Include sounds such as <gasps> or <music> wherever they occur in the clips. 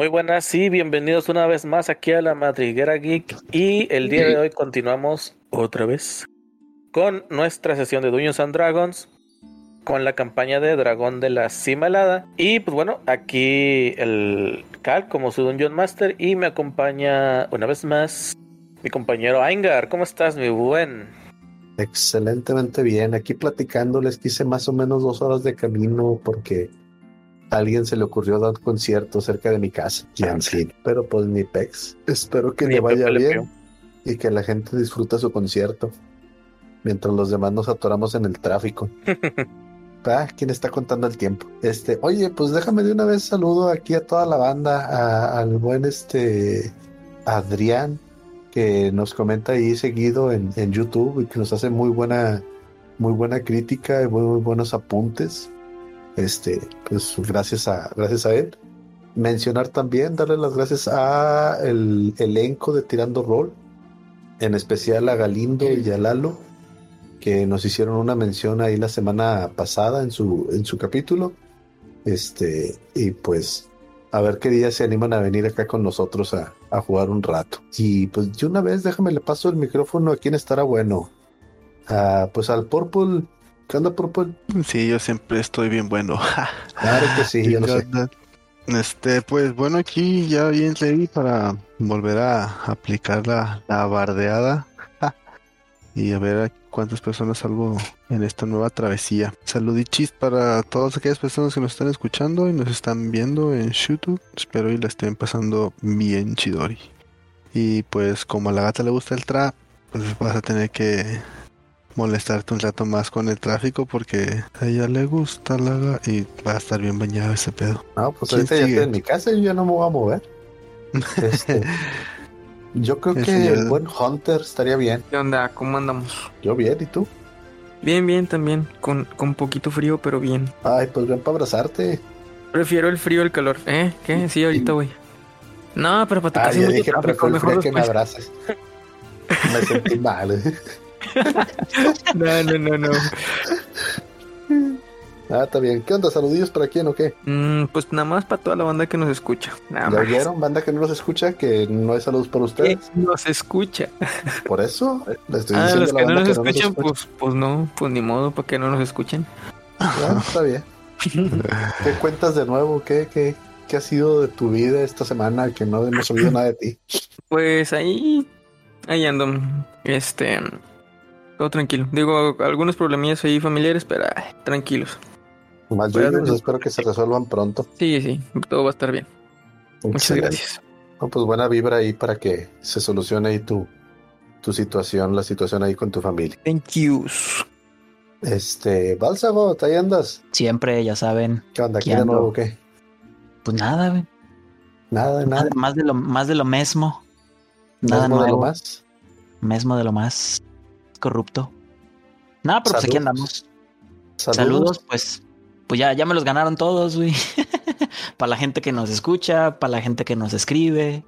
Muy buenas y bienvenidos una vez más aquí a la Madriguera Geek y el día de hoy continuamos otra vez con nuestra sesión de Dungeons and Dragons con la campaña de Dragón de la Cima Helada y pues bueno, aquí el Cal como su Dungeon Master y me acompaña una vez más mi compañero Aingar. ¿Cómo estás, mi buen? Excelentemente bien. Aquí platicándoles que hice más o menos dos horas de camino porque a alguien se le ocurrió dar un concierto cerca de mi casa. Sí. Pero pues ni pex. Espero que Ni le vaya bien y que la gente disfrute su concierto. Mientras los demás nos atoramos en el tráfico. <laughs> Ah, ¿Quién está contando el tiempo? Este, oye, pues déjame de una vez saludo aquí a toda la banda, a- al buen este Adrián, que nos comenta ahí seguido en, en YouTube y que nos hace muy buena, muy buena crítica y muy, muy buenos apuntes. Este, pues gracias a, gracias a él. Mencionar también, darle las gracias a el elenco de Tirando Roll, en especial a Galindo y a Lalo, que nos hicieron una mención ahí la semana pasada en su, en su capítulo. Este, y pues a ver qué día se animan a venir acá con nosotros a, a jugar un rato. Y pues de una vez déjame le paso el micrófono a quien estará bueno. Ah, pues al Purple. ¿Qué onda? Sí, yo siempre estoy bien bueno. <laughs> Claro que sí, yo lo sé. Este, pues bueno, aquí ya bien ready para volver a aplicar la, la bardeada <laughs> y a ver a cuántas personas salvo en esta nueva travesía. Saludichis para todas aquellas personas que nos están escuchando y nos están viendo en YouTube. Espero y la estén pasando bien chidori. Y pues como a la gata le gusta el trap, pues vas a tener que molestarte un rato más con el tráfico porque a ella le gusta la y va a estar bien bañado ese pedo. No, pues ¿Quién ahorita ya sigue? estoy en mi casa y yo no me voy a mover. <laughs> Este, yo creo El que señor- el buen Hunter estaría bien. ¿Qué onda? ¿Cómo andamos? Yo bien, ¿y tú? Bien, bien también. Con, con poquito frío, pero bien. Ay, pues ven para abrazarte. Prefiero el frío al calor. ¿Eh? ¿Qué? Sí, ahorita voy. No, pero para tu Ah, casa ya mucho dije, tráfico, prefiero mejor que me abraces. <laughs> Me sentí mal. <laughs> No, no, no, no. Ah, está bien. ¿Qué onda? ¿Saludillos para quién o qué? Mm, pues nada más para toda la banda que nos escucha. Nada ¿Ya más. oyeron, banda que no nos escucha? Que no hay saludos para Que ustedes. nos escucha. <laughs> Por eso le estoy Ah, diciendo los a la que no banda nos que escuchan, escucha. pues, pues no, pues ni modo, para que no nos escuchen. Ah, está bien. <laughs> ¿Qué cuentas de nuevo? ¿Qué, qué, ¿Qué ha sido de tu vida esta semana que no hemos oído nada de ti? Pues ahí, ahí ando. Este, todo tranquilo. Digo, algunos problemillas ahí familiares, pero ay, tranquilos. Más yo espero que se resuelvan pronto. Sí, sí, todo va a estar bien. Muchas gracias. No, pues buena vibra ahí para que se solucione ahí tu, tu situación, la situación ahí con tu familia. Thank yous. Este, Bálsamo, ahí andas. Siempre, ya saben. ¿Qué onda? ¿Aquí de nuevo o qué? Pues nada, güey. Nada, nada. Más, más de lo, más de lo mismo. Nada modelo nuevo. más. Mesmo de lo más corrupto. Nada, pero pues aquí Saludos. andamos. Saludos. Saludos, pues. Pues ya, ya me los ganaron todos, güey. <laughs> para la gente que nos escucha, para la gente que nos escribe.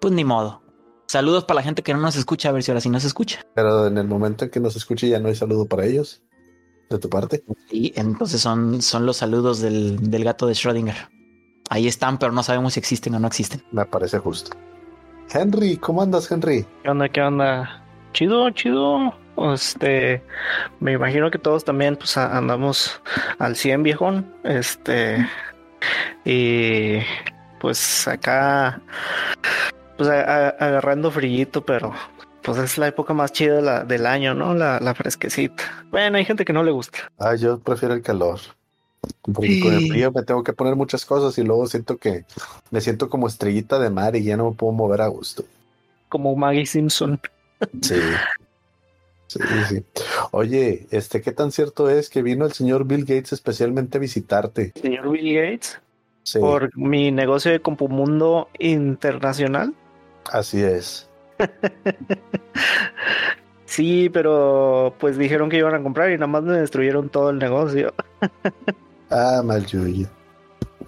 Pues ni modo. Saludos para la gente que no nos escucha, a ver si ahora sí nos escucha. Pero en el momento en que nos escuche ya no hay saludo para ellos. De tu parte. Y entonces son, son los saludos del, del gato de Schrödinger. Ahí están, pero no sabemos si existen o no existen. Me parece justo. Henry, ¿cómo andas, Henry? ¿Qué onda? ¿Qué onda? Chido, chido. Este, me imagino que todos también pues a- andamos al 100 viejón. Este, y pues acá, pues a- a- agarrando frillito, pero pues es la época más chida de la- del año, ¿no? La, la fresquecita. Bueno, hay gente que no le gusta. Ah, yo prefiero el calor. Porque con el frío me tengo que poner muchas cosas y luego siento que me siento como estrellita de mar y ya no me puedo mover a gusto. Como Maggie Simpson. Sí. Sí, sí. Oye, este, ¿qué tan cierto es que vino el señor Bill Gates especialmente a visitarte? Señor Bill Gates, Sí, por mi negocio de Compumundo Internacional. así es. <laughs> Sí, pero pues dijeron que iban a comprar y nada más me destruyeron todo el negocio. <laughs> Ah, mal Yuyo.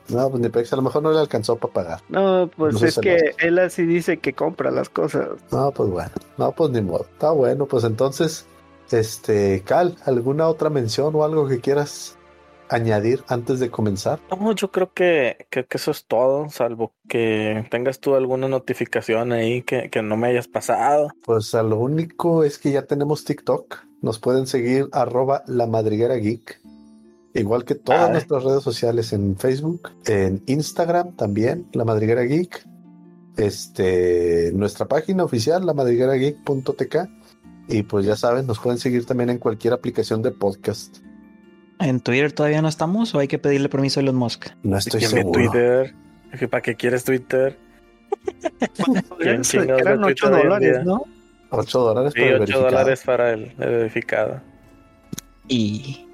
No, pues ni pex, a lo mejor no le alcanzó para pagar. No, pues No es que él así dice que compra las cosas. No, pues bueno. No, pues ni modo. Está bueno, pues entonces, este, Cal, ¿alguna otra mención o algo que quieras añadir antes de comenzar? No, yo creo que, que, que eso es todo, salvo que tengas tú alguna notificación ahí que, que no me hayas pasado. Pues a lo único es que ya tenemos TikTok. Nos pueden seguir arroba la madriguera geek. Igual que todas Ah. nuestras redes sociales en Facebook, en Instagram también, la madriguera geek. Este, nuestra página oficial, la madriguerageek.tk. Y pues ya saben, nos pueden seguir también en cualquier aplicación de podcast. ¿En Twitter todavía no estamos o hay que pedirle permiso a Elon Musk? No estoy ¿Quién seguro. Twitter? ¿Que ¿Para qué quieres Twitter? <laughs> ¿Quién ve Eran 8 Twitter hoy en dólares? ¿no? 8 dólares Sí, el 8 verificado. dólares para el, el verificado. Y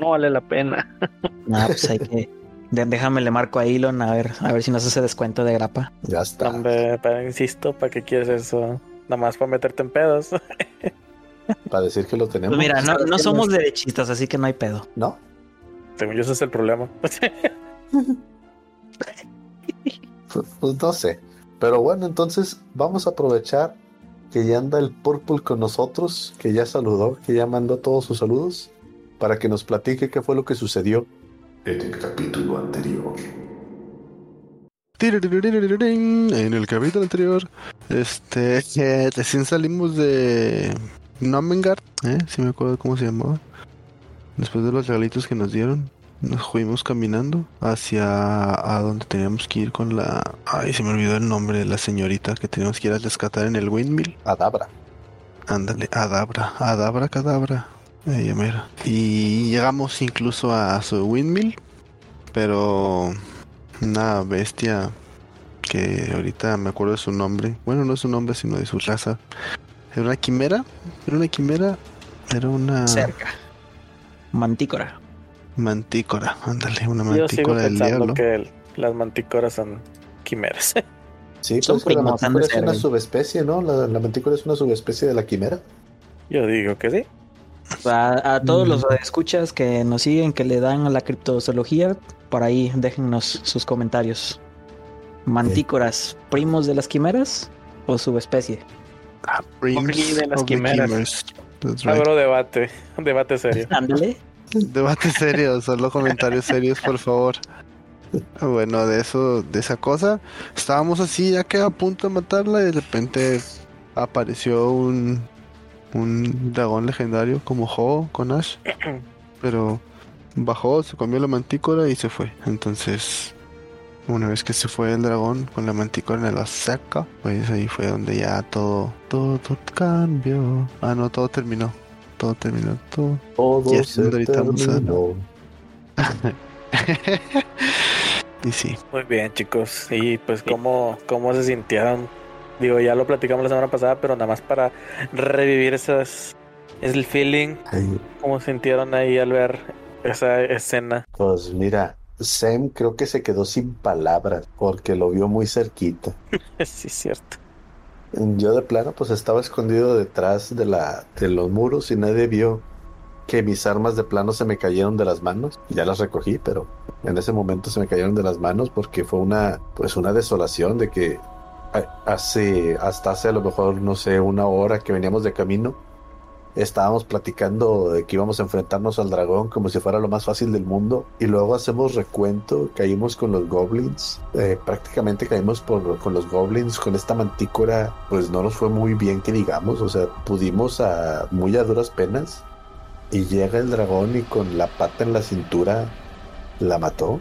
No vale la pena. nada, pues hay que. déjame le marco a Elon a ver, a ver si nos hace descuento de grapa. Ya está. Hombre, para, insisto, ¿para qué quieres eso? Nada más para meterte en pedos. <laughs> Para decir que lo tenemos. Pues mira, no, somos derechistas, así que no hay pedo. No. Según yo, ese es el problema. <laughs> Pues, pues no sé. Pero bueno, entonces vamos a aprovechar que ya anda el Purple con nosotros, que ya saludó, que ya mandó todos sus saludos, para que nos platique qué fue lo que sucedió en el capítulo anterior. En el capítulo anterior, este, eh, recién salimos de Nomengard, ¿eh? Si me acuerdo cómo se llamaba. Después de los regalitos que nos dieron, nos fuimos caminando hacia a donde teníamos que ir con la... Ay, se me olvidó el nombre de la señorita que teníamos que ir a rescatar en el windmill. Adabra. Ándale, Adabra, Adabra, Cadabra. Y llegamos incluso a su windmill, pero una bestia que ahorita me acuerdo de su nombre. Bueno, no es su nombre, sino de su raza. Era una quimera, era una quimera, era una Cerca. Mantícora. mantícora, ándale, una Yo sigo mantícora del diablo. que el- las mantícoras son quimeras. <laughs> Sí, Son pues la mantícora es una subespecie, ¿no? La, la mantícora es una subespecie de la quimera. Yo digo que sí. A, a todos Mm. los escuchas que nos siguen, que le dan a la criptozoología, por ahí déjennos sus comentarios. ¿Mantícoras primos de las quimeras o subespecie? Ah, Orgy de las quimeras. Right. Abro debate. Debate serio. Ándale. Debate serio, solo comentarios serios, por favor. Bueno, de eso, de esa cosa, estábamos así ya que a punto de matarla y de repente apareció un un dragón legendario como Ho con Ash, pero bajó, se comió la mantícora y se fue. Entonces, una vez que se fue el dragón con la mantícora en la seca, pues ahí fue donde ya todo, todo, todo cambió. Ah, no, todo terminó. Todo terminó, todo. Todo se vamos a- terminó. <laughs> y sí. Muy bien, chicos. Y pues, ¿cómo, ¿cómo se sintieron? Digo, ya lo platicamos la semana pasada, pero nada más para revivir esas. Es el feeling. ¿Cómo sintieron ahí al ver esa escena? Pues mira, Sam creo que se quedó sin palabras porque lo vio muy cerquita. <laughs> sí, cierto. Yo de plano pues estaba escondido detrás de la de los muros y nadie vio que mis armas de plano se me cayeron de las manos. Ya las recogí, pero en ese momento se me cayeron de las manos porque fue una pues una desolación de que hace hasta hace a lo mejor no sé una hora que veníamos de camino estábamos platicando de que íbamos a enfrentarnos al dragón como si fuera lo más fácil del mundo y luego hacemos recuento, caímos con los goblins, eh, prácticamente caímos con los goblins, con esta mantícora, pues no nos fue muy bien que digamos, o sea, pudimos a muy a duras penas y llega el dragón y con la pata en la cintura la mató.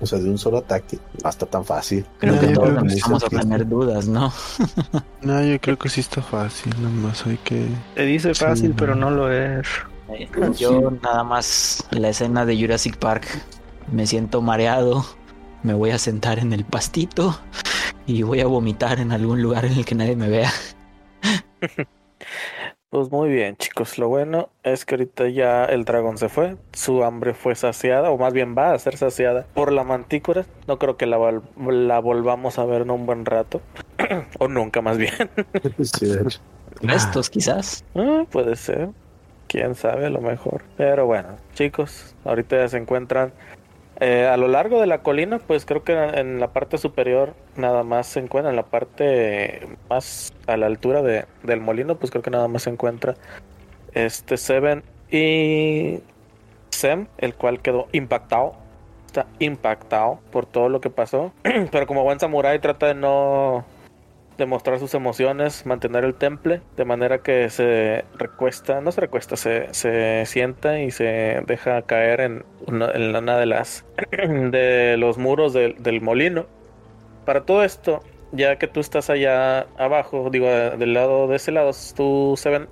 O sea, de un solo ataque. No está tan fácil. Creo No, que yo todos creo que a sí. tener dudas, ¿no? <laughs> No, yo creo que sí está fácil, nomás hay que... Se dice fácil, pero no lo es. Yo nada más la escena de Jurassic Park. Me siento mareado, me voy a sentar en el pastito y voy a vomitar en algún lugar en el que nadie me vea. <laughs> Pues muy bien, chicos. Lo bueno es que ahorita ya el dragón se fue. Su hambre fue saciada, o más bien va a ser saciada por la mantícora. No creo que la, vol- la volvamos a ver en un buen rato. <clears throat> o nunca, más bien. <laughs> Sí, de hecho. Restos, quizás. Ah, puede ser. Quién sabe, a lo mejor. Pero bueno, chicos, ahorita ya se encuentran eh, a lo largo de la colina. Pues creo que en la parte superior nada más se encuentra, en la parte más a la altura de, del molino, pues creo que nada más se encuentra este Seven y Sem, el cual quedó impactado. Está impactado por todo lo que pasó. <clears throat> Pero como buen samurái trata de no demostrar sus emociones, mantener el temple, de manera que se recuesta, no se recuesta, se, se sienta y se deja caer en una, de las <clears throat> de los muros del, del molino. Para todo esto, ya que tú estás allá abajo, digo, del lado de ese lado, tú se ven,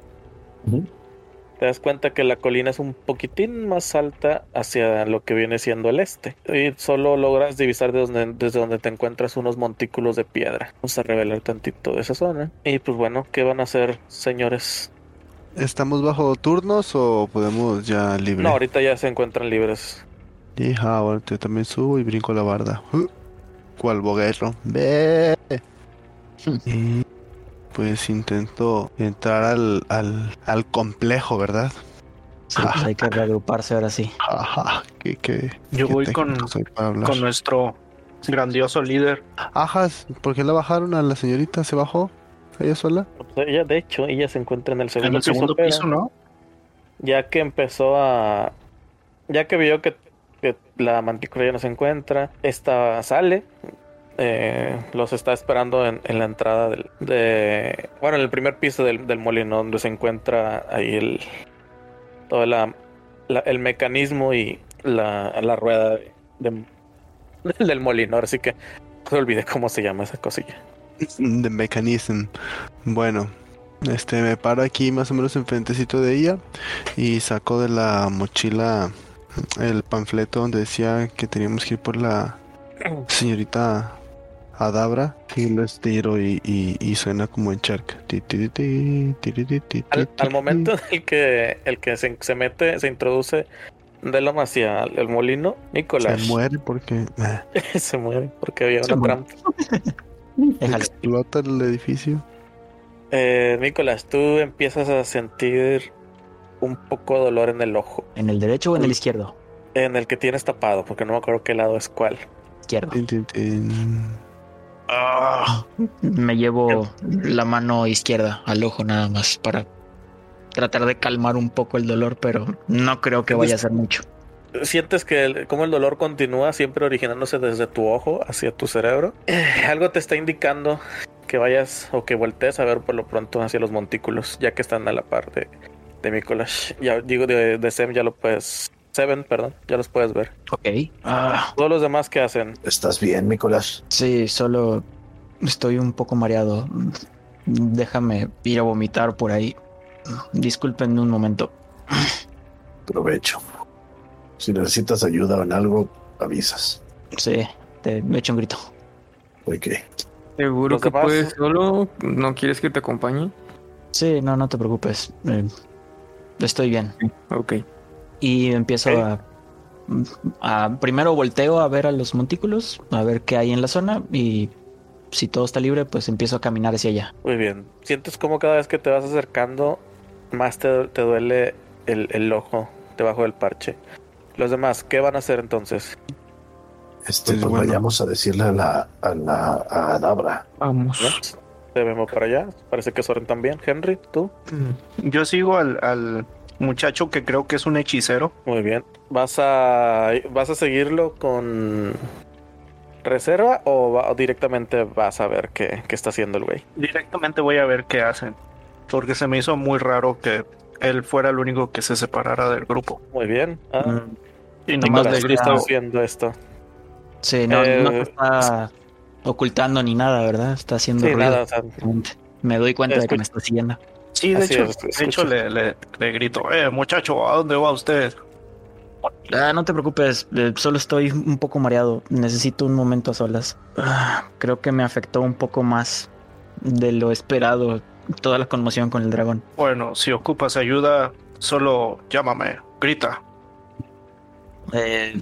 te das cuenta que la colina es un poquitín más alta hacia lo que viene siendo el este. Y solo logras divisar de donde- desde donde te encuentras unos montículos de piedra. Vamos a revelar tantito de esa zona. Y pues bueno, ¿qué van a hacer, señores? ¿Estamos bajo turnos o podemos ya libre? No, ahorita ya se encuentran libres. Hija, bueno, yo también subo y brinco la barda. Uh, ¿Cuál boguerro? Ve. Y <laughs> pues intento entrar al, al, al complejo, ¿verdad? Sí, pues hay que reagruparse ahora sí. Ajá, qué, qué, Yo qué voy con, con nuestro grandioso líder. Ajas, ¿por qué la bajaron a la señorita? ¿Se bajó? ¿Ella sola? Pues ella, de hecho, ella se encuentra en el segundo, En el segundo piso, ¿no? Ya que empezó a. Ya que vio que, que la mantícora ya no se encuentra, esta sale. Eh, los está esperando en, la entrada del. De, bueno, en el primer piso del, molino, donde se encuentra ahí el. Todo el mecanismo y la, rueda de- de- del molino. Ahora sí que se olvidé cómo se llama esa cosilla. The Mechanism. Bueno, este me paro aquí más o menos enfrentecito de ella y saco de la mochila el panfleto donde decía que teníamos que ir por la señorita Adabra y lo estiro y, y, y suena como en charca. Al, momento en el que, el que se, se mete, se introduce Delon hacia el molino, Nicolás se muere porque eh, <laughs> se muere porque había Se una muere. trampa. <laughs> Explota el edificio. Eh, Nicolás, tú empiezas a sentir un poco de dolor en el ojo, ¿En el derecho o en el izquierdo? en el que tienes tapado, porque no me acuerdo qué lado es cuál. Izquierdo. Tin, tin, tin. Me llevo la mano izquierda al ojo nada más para tratar de calmar un poco el dolor, pero no creo que vaya a ser mucho. Sientes que el, como el dolor continúa siempre originándose desde tu ojo hacia tu cerebro. Eh, algo te está indicando que vayas o que voltees a ver por lo pronto hacia los montículos, ya que están a la par de, de Nicolás. Ya digo, de, de Sem ya lo puedes... Seven, perdón, ya los puedes ver. Ok. Ah, Todos los demás que hacen. ¿Estás bien, Nicolás? sí, solo estoy un poco mareado. Déjame ir a vomitar por ahí. Disculpen un momento. Provecho. Si necesitas ayuda en algo, avisas. Sí, te echo un grito. Ok. ¿Seguro que demás- puedes solo? ¿No quieres que te acompañe? Sí, no, no te preocupes. Eh, estoy bien. Ok. Y empiezo a, a- Primero volteo a ver a los montículos, a ver qué hay en la zona y si todo está libre, pues empiezo a caminar hacia allá. Muy bien. Sientes como cada vez que te vas acercando, más te, te duele el, el ojo debajo del parche. Los demás, ¿qué van a hacer entonces? Este, Pues pues bueno. vayamos a decirle a la, a la a Adabra. Vamos. ¿No? Debemos para allá. Parece que Soren también. Henry, tú. Yo sigo al, al muchacho que creo que es un hechicero. Muy bien. ¿Vas a, vas a seguirlo con reserva o, va- o directamente vas a ver qué, qué está haciendo el güey? Directamente voy a ver qué hacen. Porque se me hizo muy raro que él fuera el único que se separara del grupo. Muy bien. Ah, Mm, Y Nomás le le ¿cómo grita- grito, estás viendo esto? Sí, no, Eh, no te está ocultando ni nada, ¿verdad? Está haciendo Sí, ruido. nada. o sea, Me doy cuenta de que me está siguiendo. Sí, de Así hecho, es, de hecho le, le- le grito, eh, muchacho, ¿a dónde va usted? Ah, no te preocupes, eh, solo estoy un poco mareado. Necesito un momento a solas. Ah, creo que me afectó un poco más de lo esperado toda la conmoción con el dragón. Bueno, si ocupas ayuda, solo llámame, grita. Eh,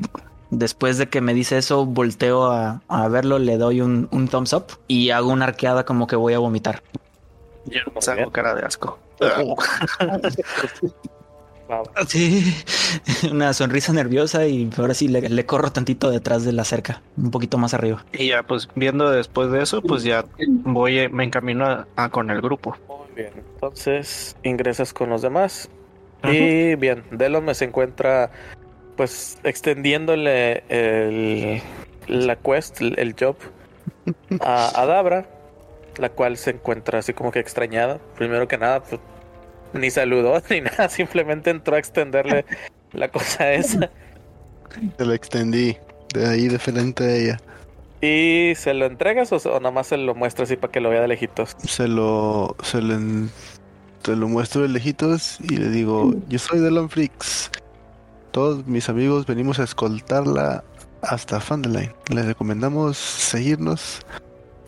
después de que me dice eso, volteo a, a verlo, le doy un, un thumbs up y hago una arqueada como que voy a vomitar. Yo saco bien. cara de asco. <laughs> <laughs> Sí, <laughs> una sonrisa nerviosa y ahora sí le, le corro tantito detrás de la cerca, un poquito más arriba. Y ya, pues viendo después de eso, pues ya voy, eh, me encamino a, a con el grupo. Muy bien. Entonces ingresas con los demás. Y bien, Delon me se encuentra pues extendiéndole el, la quest, el, el job a, a Dabra, la cual se encuentra así como que extrañada. Primero que nada, pues, ni saludó <laughs> ni nada, simplemente entró a extenderle <laughs> la cosa esa. Se la extendí de ahí de frente a ella. ¿Y se lo entregas o, o nomás se lo muestras así para que lo vea de lejitos? Se lo, se se lo muestro de lejitos y le digo, yo soy de Freaks. Todos mis amigos venimos a escoltarla hasta Fandeline. Les recomendamos seguirnos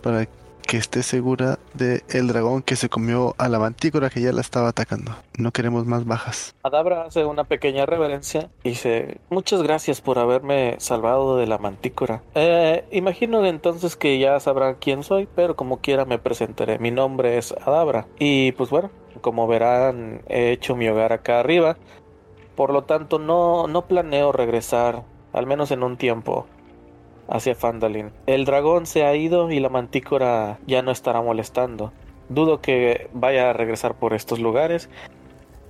para que esté segura de el dragón que se comió a la mantícora que ya la estaba atacando. No queremos más bajas. Adabra hace una pequeña reverencia y dice, muchas gracias por haberme salvado de la mantícora. Eh, imagino entonces que ya sabrán quién soy, pero como quiera me presentaré. Mi nombre es Adabra. Y pues bueno, como verán, he hecho mi hogar acá arriba. Por lo tanto, no, no planeo regresar, al menos en un tiempo, hacia Fandalin. El dragón se ha ido y la mantícora ya no estará molestando. Dudo que vaya a regresar por estos lugares,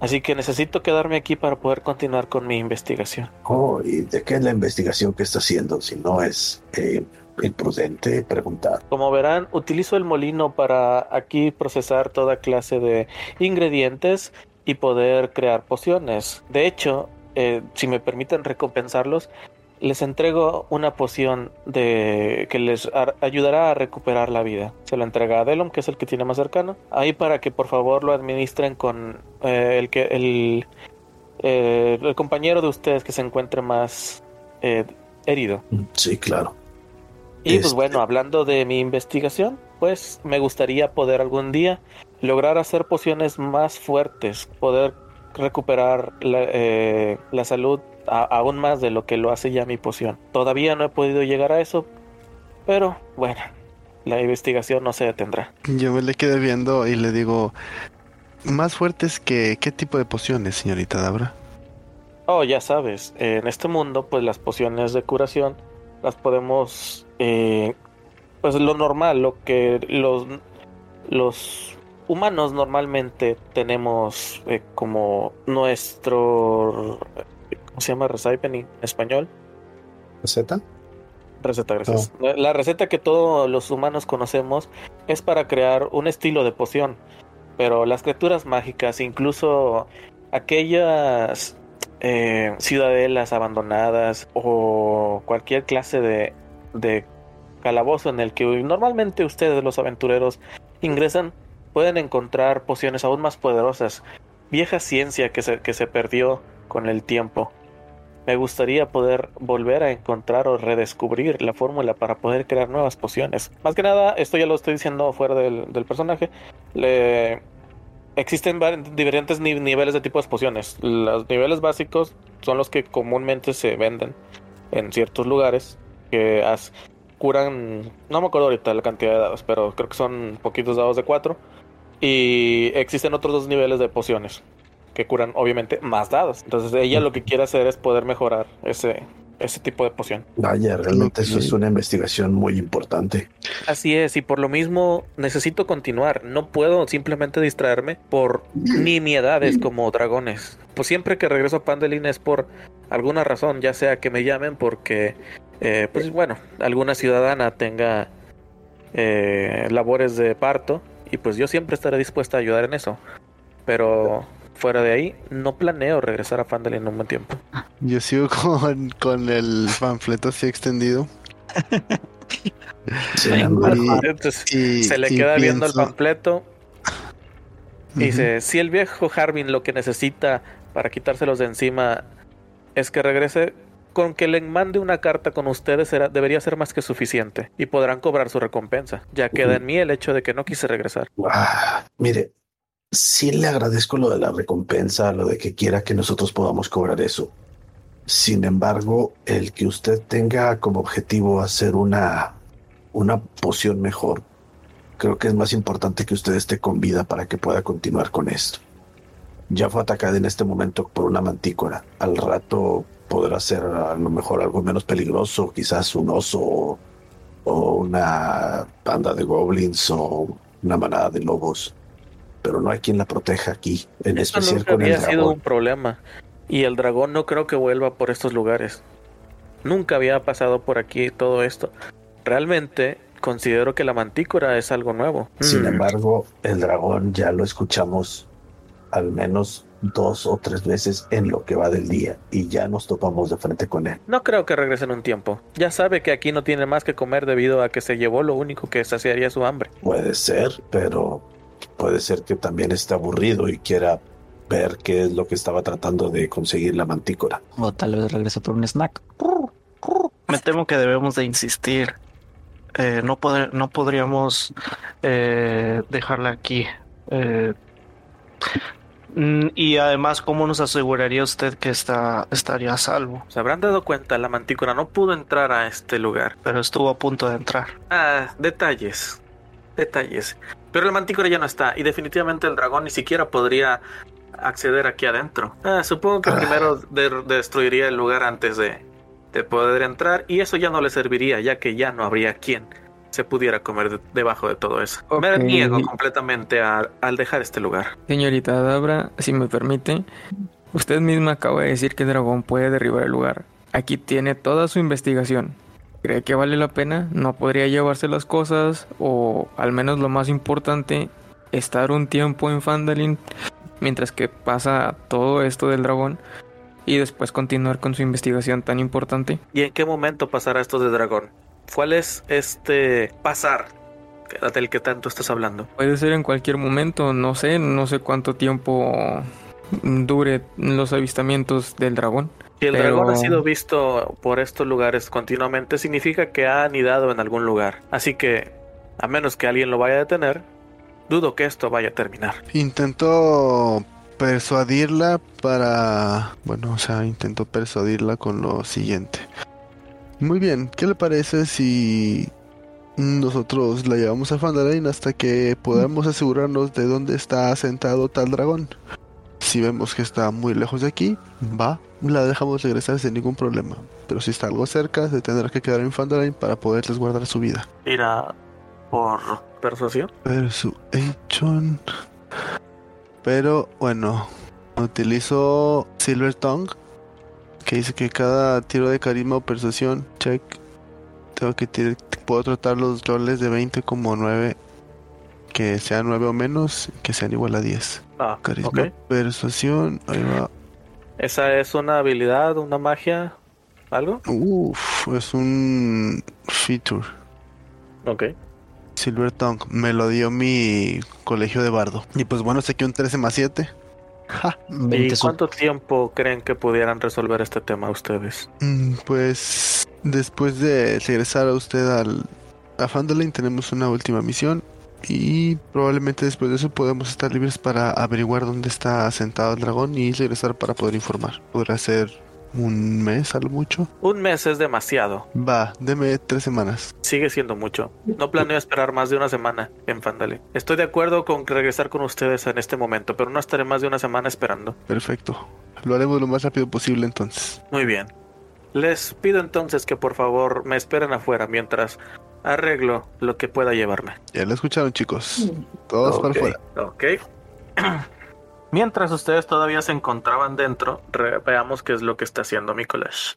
así que necesito quedarme aquí para poder continuar con mi investigación. Oh, ¿y de qué es la investigación que está haciendo? Si no es eh, imprudente preguntar. Como verán, utilizo el molino para aquí procesar toda clase de ingredientes y poder crear pociones. De hecho, eh, si me permiten recompensarlos, les entrego una poción de que les ar- ayudará a recuperar la vida. Se lo entrega a Delom, que es el que tiene más cercano. Ahí para que por favor lo administren con eh, el que el, eh, el compañero de ustedes que se encuentre más eh, herido. Sí, claro. Y pues Este- bueno, hablando de mi investigación, pues me gustaría poder algún día lograr hacer pociones más fuertes, poder recuperar la, eh, la salud a- aún más de lo que lo hace ya mi poción. Todavía no he podido llegar a eso, pero bueno, la investigación no se detendrá. Yo me le quedé viendo y le digo, más fuertes que qué tipo de pociones, señorita Dabra. Oh, ya sabes, en este mundo, pues las pociones de curación las podemos, eh, pues lo normal, lo que los, los humanos normalmente tenemos eh, como nuestro, ¿cómo se llama? Recipe en español. ¿Z? Receta, gracias. La receta que todos los humanos conocemos es para crear un estilo de poción. Pero las criaturas mágicas, incluso aquellas eh, ciudadelas abandonadas o cualquier clase de, de calabozo en el que normalmente ustedes, los aventureros, ingresan, pueden encontrar pociones aún más poderosas. Vieja ciencia que se, que se perdió con el tiempo. Me gustaría poder volver a encontrar o redescubrir la fórmula para poder crear nuevas pociones. Más que nada, esto ya lo estoy diciendo fuera del, del personaje. Le... Existen diferentes ni- niveles de tipos de pociones. Los niveles básicos son los que comúnmente se venden en ciertos lugares. Que curan, no me acuerdo ahorita la cantidad de dados, pero creo que son poquitos dados de 4. Y existen otros dos niveles de pociones que curan obviamente más dados. Entonces ella lo que quiere hacer es poder mejorar ese, ese tipo de poción. Vaya, realmente eso es una investigación muy importante. Así es, y por lo mismo necesito continuar. No puedo simplemente distraerme por nimiedades como dragones. Pues siempre que regreso a Pandelin es por alguna razón, ya sea que me llamen porque, eh, pues bueno, alguna ciudadana tenga eh, labores de parto y pues yo siempre estaré dispuesta a ayudar en eso. Pero fuera de ahí, no planeo regresar a Pandelin en un buen tiempo. Yo sigo <laughs> con, con el panfleto así extendido. <laughs> Entonces, Y, se le queda viendo el panfleto. Dice, si el viejo Harvin lo que necesita para quitárselos de encima es que regrese, con que le mande una carta con ustedes será, debería ser más que suficiente y podrán cobrar su recompensa. Ya queda en mí el hecho de que no quise regresar. ah, mire, sí le agradezco lo de la recompensa, lo de que quiera que nosotros podamos cobrar eso. Sin embargo, el que usted tenga como objetivo hacer una, una poción mejor, creo que es más importante que usted esté con vida para que pueda continuar con esto. Ya fue atacada en este momento por una mantícora. Al rato podrá ser a lo mejor algo menos peligroso, quizás un oso o, una banda de goblins o una manada de lobos. Pero no hay quien la proteja aquí, en especial nunca con el había sido dragón. un problema. Y el dragón no creo que vuelva por estos lugares. Nunca había pasado por aquí todo esto. Realmente considero que la mantícora es algo nuevo. Sin Mm. embargo, el dragón ya lo escuchamos al menos dos o tres veces en lo que va del día y ya nos topamos de frente con él. No creo que regrese en un tiempo. Ya sabe que aquí no tiene más que comer debido a que se llevó lo único que saciaría su hambre. Puede ser, pero puede ser que también esté aburrido y quiera ver qué es lo que estaba tratando de conseguir la mantícora. O tal vez regrese por un snack. Me temo que debemos de insistir. Eh, no, poder- no podríamos eh, dejarla aquí. Eh, y además, ¿cómo nos aseguraría usted que está, estaría a salvo? Se habrán dado cuenta, la mantícora no pudo entrar a este lugar. Pero estuvo a punto de entrar. Ah, detalles. Detalles. Pero la mantícora ya no está y definitivamente el dragón ni siquiera podría acceder aquí adentro. Ah, supongo que Ah. primero de- destruiría el lugar antes de, de poder entrar y eso ya no le serviría ya que ya no habría quien se pudiera comer de- debajo de todo eso. Me Ok. niego completamente a- al dejar este lugar. Señorita Dabra, si me permite, usted misma acaba de decir que el dragón puede derribar el lugar. Aquí tiene toda su investigación. ¿Cree que vale la pena? ¿No podría llevarse las cosas? O al menos lo más importante, estar un tiempo en Fandalin mientras que pasa todo esto del dragón y después continuar con su investigación tan importante. ¿Y en qué momento pasará esto de dragón? ¿Cuál es este pasar del que tanto estás hablando? Puede ser en cualquier momento, no sé, no sé cuánto tiempo dure los avistamientos del dragón. Si el Pero- dragón ha sido visto por estos lugares continuamente, significa que ha anidado en algún lugar. Así que, a menos que alguien lo vaya a detener, dudo que esto vaya a terminar. Intentó persuadirla para... Bueno, o sea, intentó persuadirla con lo siguiente. Muy bien, ¿qué le parece si nosotros la llevamos a Fandalin hasta que podamos asegurarnos de dónde está sentado tal dragón? Si vemos que está muy lejos de aquí, va, la dejamos regresar sin ningún problema. Pero si está algo cerca, se tendrá que quedar en Fandalin para poder resguardar su vida. Irá por persuasión. Persuasion. Pero bueno, utilizo Silver Tongue. Que dice que cada tiro de carisma o persuasión, check. Tengo que tirar, puedo tratar los roles de 20 como 9. Que sean 9 o menos, que sean igual a 10. Ah, Carisma, ok. persuasión, ahí va. ¿Esa es una habilidad, una magia? ¿Algo? Uff, es un feature. Ok. Silver Tongue, me lo dio mi colegio de bardo. Y pues bueno, saqué un 13 más 7. Ja. ¿Y 20 su- cuánto tiempo creen que pudieran resolver este tema ustedes? Mm, Pues después de regresar a usted al a Fandolin tenemos una última misión y probablemente después de eso podemos estar libres para averiguar dónde está sentado el dragón y regresar para poder informar. Podrá ser un mes a lo mucho. Un mes es demasiado. Va, deme tres semanas. Sigue siendo mucho. No planeo esperar más de una semana en Fandale. Estoy de acuerdo con regresar con ustedes en este momento, pero no estaré más de una semana esperando. Perfecto. Lo haremos lo más rápido posible entonces. Muy bien. Les pido entonces que por favor me esperen afuera mientras arreglo lo que pueda llevarme. Ya lo escucharon chicos. Todos para Ok. afuera. Ok. <clears throat> Mientras ustedes todavía se encontraban dentro, veamos qué es lo que está haciendo Nicolás.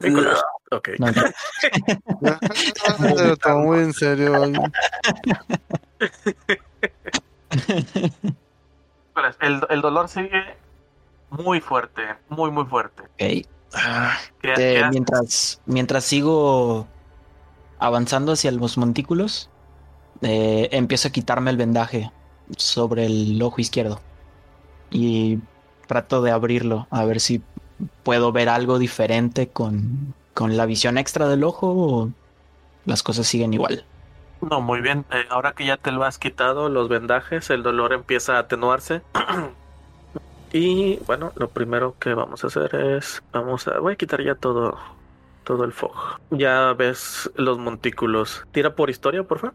Nicolás. Ok. No, <laughs> tomó muy en serio. Nicolás, el, el dolor sigue muy fuerte, muy, muy fuerte. Ok. ¿Qué- Eh, mientras, mientras sigo avanzando hacia los montículos, eh, empiezo a quitarme el vendaje sobre el ojo izquierdo. Y trato de abrirlo, a ver si puedo ver algo diferente con, con la visión extra del ojo o las cosas siguen igual. No, muy bien. Eh, ahora que ya te lo has quitado, los vendajes, el dolor empieza a atenuarse. <clears throat> y bueno, lo primero que vamos a hacer es, vamos a, voy a quitar ya todo, todo el fog. Ya ves los montículos. Tira por historia, por favor.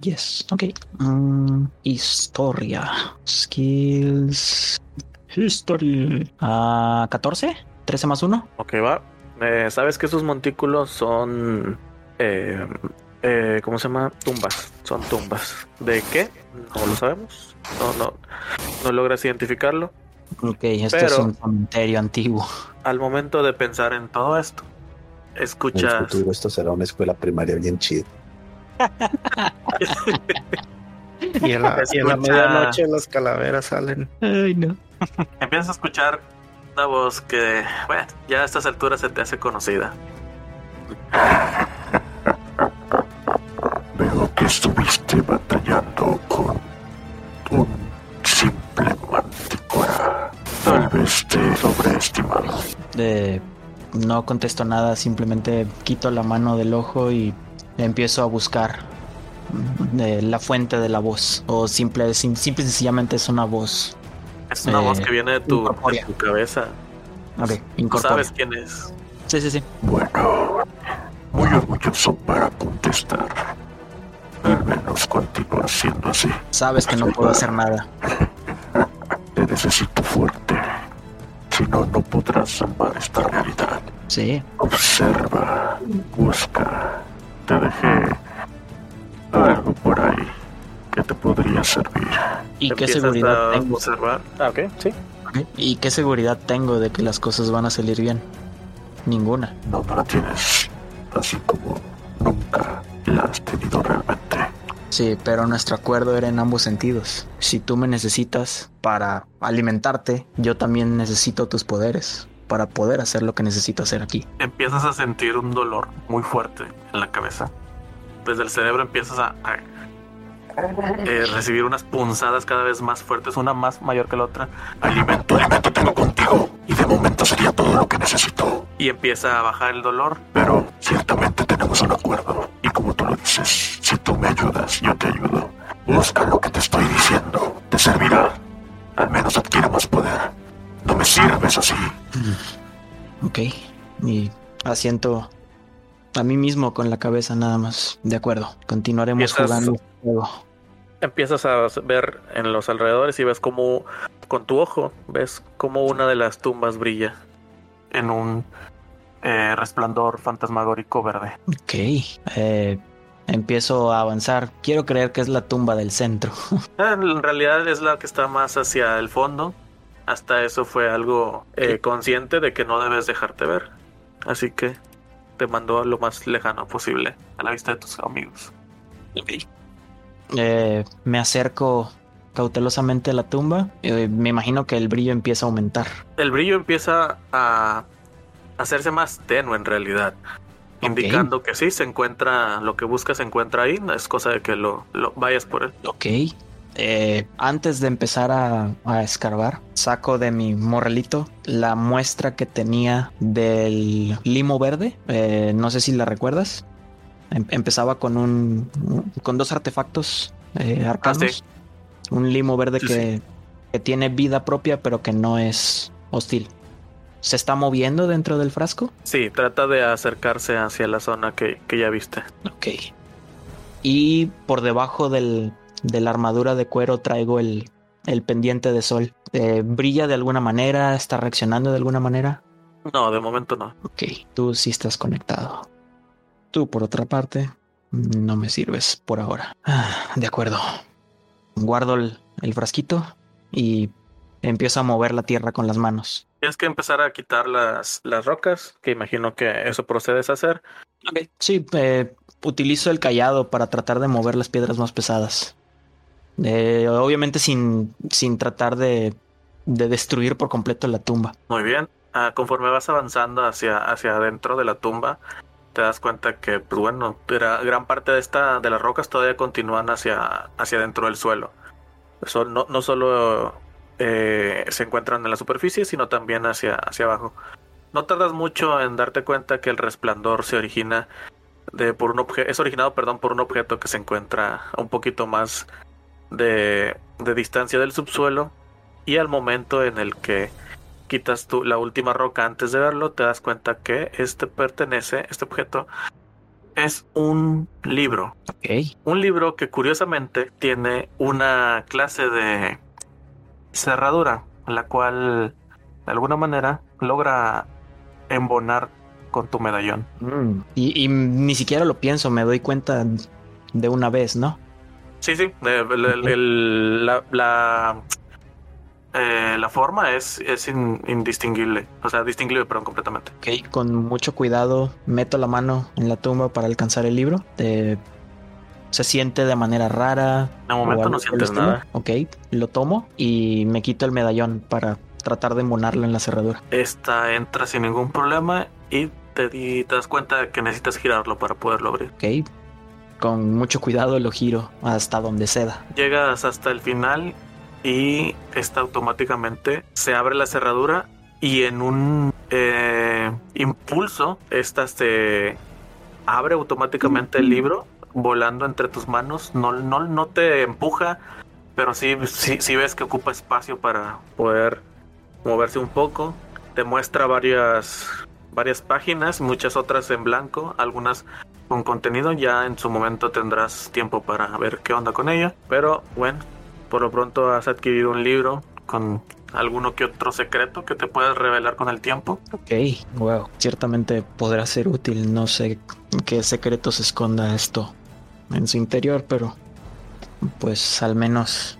Yes, ok. Mm, historia. Skills. History. Ah, 14. 13 más 1. Ok, va. Eh, Sabes que esos montículos son, eh, eh, ¿cómo se llama? Tumbas. Son tumbas. ¿De qué? No lo sabemos. No, no, no logras identificarlo. Ok, esto Pero- es un cementerio antiguo. Al momento de pensar en todo esto, En el escuchas futuro esto será una escuela primaria bien chida. <laughs> Y en la, la medianoche las calaveras salen. Ay, no. <laughs> empiezas a escuchar una voz que, bueno, ya a estas alturas se te hace conocida. Veo que estuviste batallando con un simple mantícora. Tal vez te sobreestimaron. Eh, no contesto nada, simplemente quito la mano del ojo y empiezo a buscar eh, la fuente de la voz. O simple, sim- simple y sencillamente es una voz. Es una Eh, voz que viene de tu, incorpórea. de tu cabeza. Ok, incorpora. sabes quién es. Sí, sí, sí. Bueno, muy orgulloso para contestar. Al menos continúa siendo así. Sabes que no puedo hacer nada. Te necesito fuerte. Si no, no podrás salvar esta realidad. Sí. Observa, busca. Te dejé algo por ahí que te podría servir. ¿Y qué seguridad a tengo? observar. Ah, ok, sí. Ok. ¿Y qué seguridad tengo de que las cosas van a salir bien? Ninguna. No la tienes así como Sí, pero nuestro acuerdo era en ambos sentidos. Si tú me necesitas para alimentarte, yo también necesito tus poderes para poder hacer lo que necesito hacer aquí. Empiezas a sentir un dolor muy fuerte en la cabeza. Desde el cerebro empiezas a, a, eh, recibir unas punzadas cada vez más fuertes, una más mayor que la otra, Alimento, alimento tengo contigo. Y de momento sería todo lo que necesito. y empieza a bajar el dolor. Pero ciertamente tenemos un acuerdo. Si tú me ayudas, yo te ayudo. Busca lo que te estoy diciendo. Te servirá. Al menos adquiere más poder. No me sirves así. Ok. Y asiento a mí mismo con la cabeza nada más. De acuerdo. Continuaremos Empiezas- jugando este juego. Empiezas a ver en los alrededores y ves como con tu ojo ves como una de las tumbas brilla en un eh, resplandor fantasmagórico verde. Ok. Eh, empiezo a avanzar. Quiero creer que es la tumba del centro. <laughs> En realidad es la que está más hacia el fondo. Hasta eso fue algo eh, consciente de que no debes dejarte ver. Así que te mandó a lo más lejano posible a la vista de tus amigos. Eh, me acerco cautelosamente a la tumba. Eh, me imagino que el brillo empieza a aumentar. El brillo empieza a hacerse más tenue en realidad. Indicando que sí, se encuentra, lo que buscas se encuentra ahí, es cosa de que lo, lo vayas por él. Ok. Eh, antes de empezar a, a escarbar, saco de mi morrelito la muestra que tenía del limo verde. Eh, no sé si la recuerdas. Em- empezaba con un con dos artefactos eh, arcanos. Ah, sí. Un limo verde Sí, que, que tiene vida propia, pero que no es hostil. ¿Se está moviendo dentro del frasco? Sí, trata de acercarse hacia la zona que, que ya viste. Ok. Y por debajo del, de la armadura de cuero traigo el, el pendiente de sol. Eh, ¿Brilla de alguna manera? ¿Está reaccionando de alguna manera? No, de momento no. Ok, tú sí estás conectado. Tú, por otra parte, no me sirves por ahora. Ah, de acuerdo. Guardo el, el frasquito y empiezo a mover la tierra con las manos. Tienes que empezar a quitar las, las rocas, que imagino que eso procedes a hacer. Sí, eh, utilizo el callado para tratar de mover las piedras más pesadas. Eh, obviamente sin, sin tratar de, de destruir por completo la tumba. Muy bien. Ah, conforme vas avanzando hacia, hacia adentro de la tumba, te das cuenta que, pues bueno, era- gran parte de esta, de las rocas todavía continúan hacia, hacia dentro del suelo. Eso no, no solo eh, se encuentran en la superficie, sino también hacia, hacia abajo. No tardas mucho en darte cuenta que el resplandor se origina de por un es originado, perdón, por un objeto que se encuentra a un poquito más de, de distancia del subsuelo y al momento en el que quitas tú la última roca antes de verlo, te das cuenta que este pertenece, este objeto es un libro. Ok. Un libro que curiosamente tiene una clase de cerradura, la cual de alguna manera logra embonar con tu medallón. Mm, Y, y ni siquiera lo pienso, me doy cuenta de una vez, ¿no? Sí, sí, el- el- el- la, la- eh, la forma es, es in- indistinguible. O sea, distinguible, perdón, completamente. Ok, con mucho cuidado meto la mano en la tumba para alcanzar el libro. Eh, se siente de manera rara. De momento no sientes nada. Ok, lo tomo y me quito el medallón para tratar de embonarlo en la cerradura. Esta entra sin ningún problema y te, das cuenta de que necesitas girarlo para poderlo abrir. Ok, con mucho cuidado lo giro hasta donde ceda. Llegas hasta el final y esta automáticamente se abre la cerradura y en un eh, impulso esta se abre automáticamente el libro volando entre tus manos. No, no, no te empuja, pero sí, sí, sí ves que ocupa espacio para poder moverse un poco. Te muestra varias, varias páginas, muchas otras en blanco, algunas con contenido. Ya en su momento tendrás tiempo para ver qué onda con ella. Pero bueno, por lo pronto has adquirido un libro con alguno que otro secreto que te puedes revelar con el tiempo. Ok, wow. Ciertamente podrá ser útil. No sé qué secretos esconda esto en su interior, pero pues al menos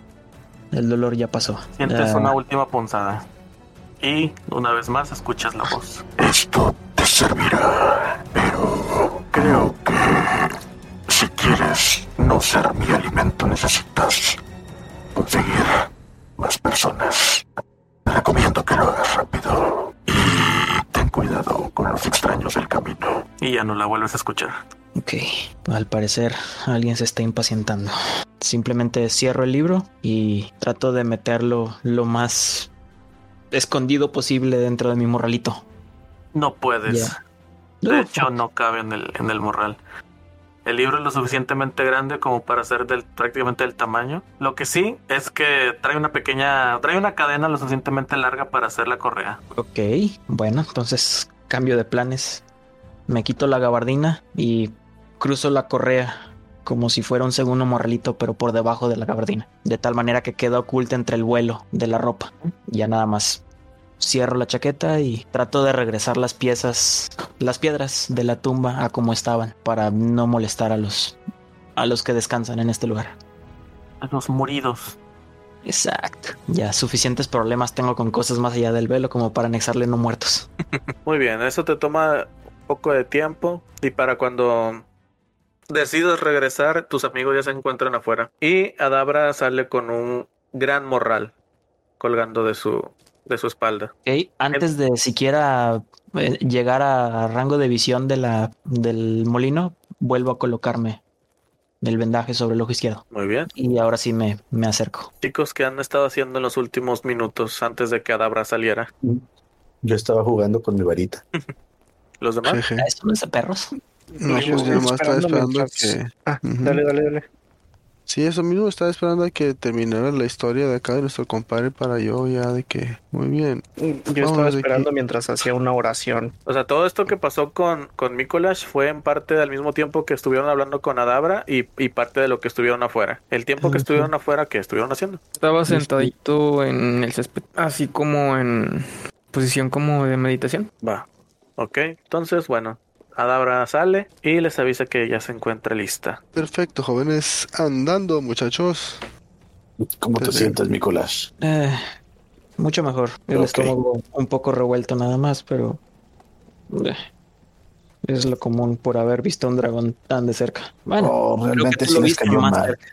el dolor ya pasó. Sientes una última punzada. Y una vez más escuchas la voz. Esto te servirá, pero creo que si quieres no ser mi alimento necesitas conseguir más personas. Te recomiendo que lo hagas rápido y ten cuidado con los extraños del camino. Y ya no la vuelves a escuchar. Ok, al parecer alguien se está impacientando. Simplemente cierro el libro y trato de meterlo lo más escondido posible dentro de mi morralito. No puedes. De hecho, no cabe en el, en el morral. El libro es lo suficientemente grande como para ser del, prácticamente del tamaño. Lo que sí es que trae una pequeña, trae una cadena lo suficientemente larga para hacer la correa. Ok, bueno, entonces cambio de planes. Me quito la gabardina y cruzo la correa como si fuera un segundo morralito, pero por debajo de la gabardina. De tal manera que queda oculta entre el vuelo de la ropa. Ya nada más cierro la chaqueta y trato de regresar las piezas, las piedras de la tumba a como estaban, para no molestar a los, a los que descansan en este lugar. Los moridos. Exacto. Ya suficientes problemas tengo con cosas más allá del velo como para anexarle no muertos. <laughs> Muy bien, eso te toma poco de tiempo y para cuando decides regresar, tus amigos ya se encuentran afuera. Y Adabra sale con un gran morral colgando de su, de su espalda. Ok, antes de siquiera eh, llegar a rango de visión de la, del molino, vuelvo a colocarme el vendaje sobre el ojo izquierdo. Muy bien. Y ahora sí me, me acerco. Chicos, ¿qué han estado haciendo en los últimos minutos antes de que Adabra saliera? Yo estaba jugando con mi varita. <laughs> ¿Los demás? Jeje. ¿Esto no es de perros? No, Yo pues yo nomás estaba esperando que. Ah, Ujú. dale, dale, dale. Sí, eso mismo, estaba esperando a que terminara la historia de acá de nuestro compadre para yo ya de que. Muy bien. Yo Vamos estaba esperando mientras hacía una oración. O sea, todo esto que pasó con, con Mikolash fue en parte al mismo tiempo que estuvieron hablando con Adabra y, y parte de lo que estuvieron afuera. El tiempo que estuvieron afuera, ¿qué estuvieron haciendo? Estaba sentadito en el césped, así como en posición como de meditación. Va. Ok, entonces, bueno, Adabra sale y les avisa que ya se encuentra lista. Perfecto, jóvenes. Andando, muchachos. ¿Cómo te sientes, Nicolás? Eh, mucho mejor. El Ok. estómago un poco revuelto nada más, pero... eh, es lo común por haber visto a un dragón tan de cerca. Bueno, Oh, realmente sí les cayó mal. <laughs>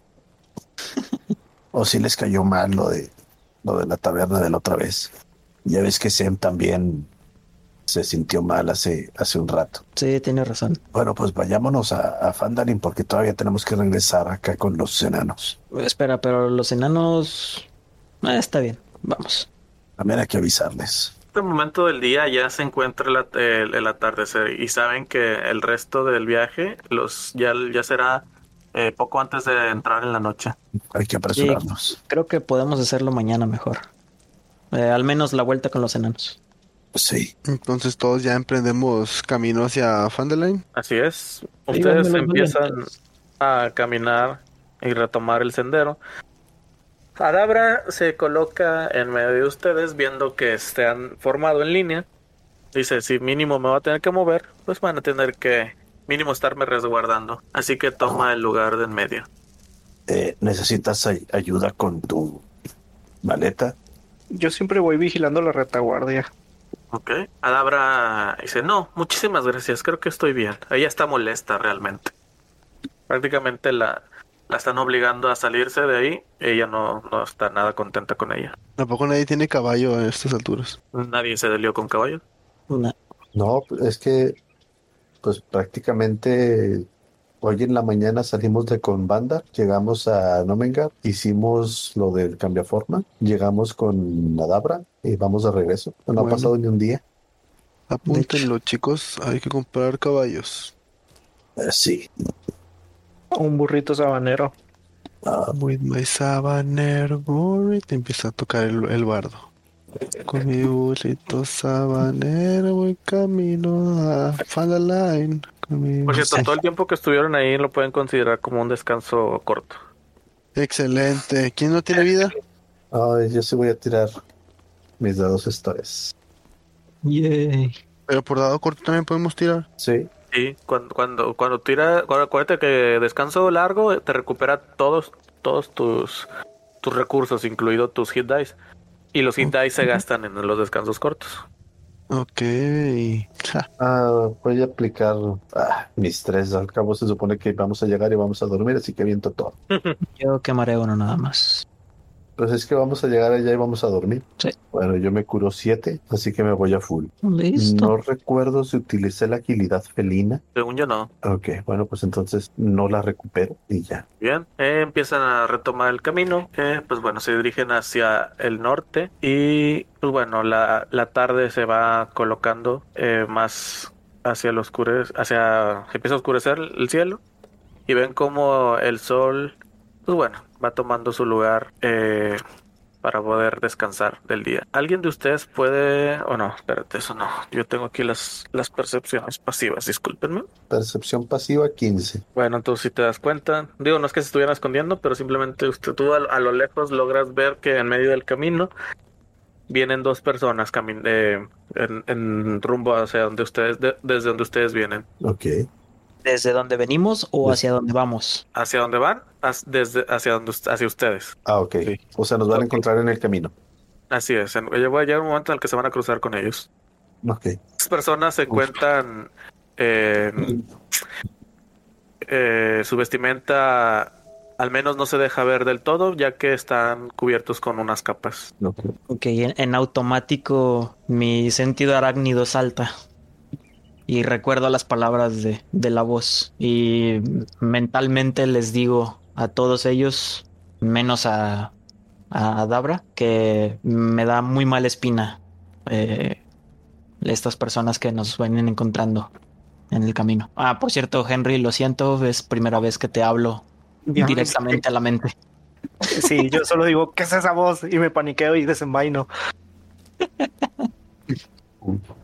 O sí les cayó mal lo de lo de la taberna de la otra vez. Ya ves que Sem también se sintió mal hace, hace un rato. Sí, tiene razón. Bueno, pues vayámonos a, a Fandalin porque todavía tenemos que regresar acá con los enanos. Espera, pero los enanos... Ah, está bien, vamos. También hay que avisarles. En este momento del día ya se encuentra el- el atardecer y saben que el resto del viaje los ya, ya será eh, poco antes de entrar en la noche. Hay que apresurarnos. Creo que podemos hacerlo mañana mejor. Eh, al menos la vuelta con los enanos. Sí. Entonces todos ya emprendemos camino hacia Fandeline. Así es. Ustedes empiezan a caminar y retomar el sendero. Adabra se coloca en medio de ustedes viendo que se han formado en línea. Dice, si mínimo me va a tener que mover, pues van a tener que mínimo estarme resguardando. Así que toma el lugar de en medio. Eh, necesitas ay- ayuda con tu maleta. yo siempre voy vigilando la retaguardia. Ok. Adabra dice, no, muchísimas gracias, creo que estoy bien. Ella está molesta realmente. Prácticamente la, la están obligando a salirse de ahí. Ella no, no está nada contenta con ella. Tampoco nadie tiene caballo a estas alturas. Nadie se delió con caballos. Una- No, es que, pues prácticamente hoy en la mañana salimos de con banda, llegamos a Nomengar, hicimos lo del cambiaforma, llegamos con Nadabra y vamos de regreso. No ha pasado ni un día. Apúntenlo, chicos. Hay que comprar caballos. Eh, sí. Un burrito sabanero. Ah, With my sabanero burrito. Empieza a tocar el, el bardo. Con mi burrito sabanero voy camino a mi Por cierto, todo el tiempo que estuvieron ahí lo pueden considerar como un descanso corto. Excelente. ¿Quién no tiene vida? ay, yo sí voy a tirar mis dados esta vez. Yay. Pero por dado corto también podemos tirar. Sí. Sí, cuando, cuando, cuando tira, cuando- acuérdate que descanso largo te recupera todos, todos tus, tus recursos, incluido tus hit dice. Y los hit dice se gastan en los descansos cortos. Ok. Ah, voy a aplicar ah, mis tres. Al cabo se supone que vamos a llegar y vamos a dormir, así que viento todo. <laughs> Yo quemaré uno nada más. Pues es que vamos a llegar allá y vamos a dormir. Sí. Bueno, yo me curo siete, así que me voy a full. Listo. No recuerdo si utilicé la agilidad felina. Según yo no. Ok, bueno, pues entonces no la recupero y ya. Bien, eh, empiezan a retomar el camino. eh, pues bueno, se dirigen hacia el norte. Y pues bueno, la, la tarde se va colocando eh, más hacia el oscure, hacia empieza a oscurecer el cielo. Y ven como el sol, pues bueno, va tomando su lugar eh, para poder descansar del día. ¿Alguien de ustedes puede, o no? Espérate, eso no. Yo tengo aquí las, las percepciones pasivas, discúlpenme. Percepción pasiva 15. Bueno, entonces si te das cuenta, digo, no es que se estuvieran escondiendo, pero simplemente usted, tú a, a lo lejos logras ver que en medio del camino vienen dos personas eh, en, en rumbo hacia donde ustedes, de- desde donde ustedes vienen. Ok. ¿Desde donde venimos o hacia dónde vamos? ¿Hacia dónde van? As- desde hacia donde hacia ustedes. Ah, ok. Sí. O sea, nos van a encontrar en el camino. Así es. En, ya va a llegar un momento en el que se van a cruzar con ellos. Ok. Estas personas se encuentran en eh, su vestimenta al menos no se deja ver del todo, ya que están cubiertos con unas capas. ok. Ok, en, en automático mi sentido arácnido salta. Y recuerdo las palabras de, de la voz. Y mentalmente les digo a todos ellos, menos a, a Dabra, que me da muy mala espina eh, estas personas que nos vienen encontrando en el camino. Ah, por cierto, Henry, lo siento, es primera vez que te hablo directamente a la mente. Sí, yo solo digo, ¿qué es esa voz? Y me paniqueo y desenvaino. <laughs>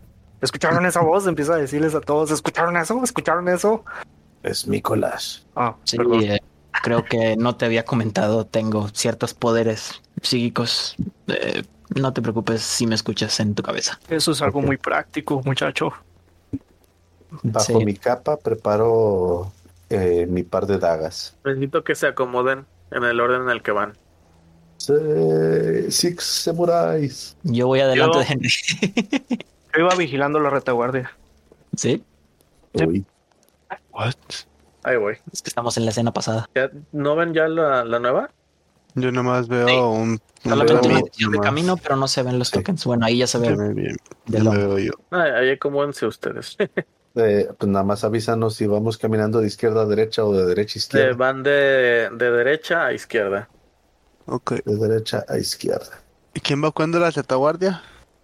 ¿Escucharon esa voz? Empiezo a decirles a todos, ¿escucharon eso? ¿Escucharon eso? Es Nicolás. Ah, Sí, eh, creo que no te había comentado, tengo ciertos poderes psíquicos. Eh, no te preocupes si me escuchas en tu cabeza. Eso es algo muy práctico, muchacho. Bajo Sí. mi capa preparo eh, mi par de dagas. Necesito que se acomoden en el orden en el que van. Six Samurais. Yo voy adelante Yo- de Henry. <laughs> Yo iba vigilando la retaguardia. sí, Sí. Uy, What? Ahí voy. es que estamos en la escena pasada. ¿Ya ¿No ven ya la, la nueva? Yo nomás veo Sí. un, un Solamente veo de nomás. camino, pero no se ven los Sí. tokens. Bueno, ahí ya se Ya ve. me, ya me lo- veo yo. Ay, ahí acomódense ustedes. <laughs> eh, pues nada más avísanos si vamos caminando de izquierda a derecha o de derecha a Eh, izquierda. van de, de derecha a izquierda. Ok. De derecha a izquierda. ¿Y quién va cuando la retaguardia?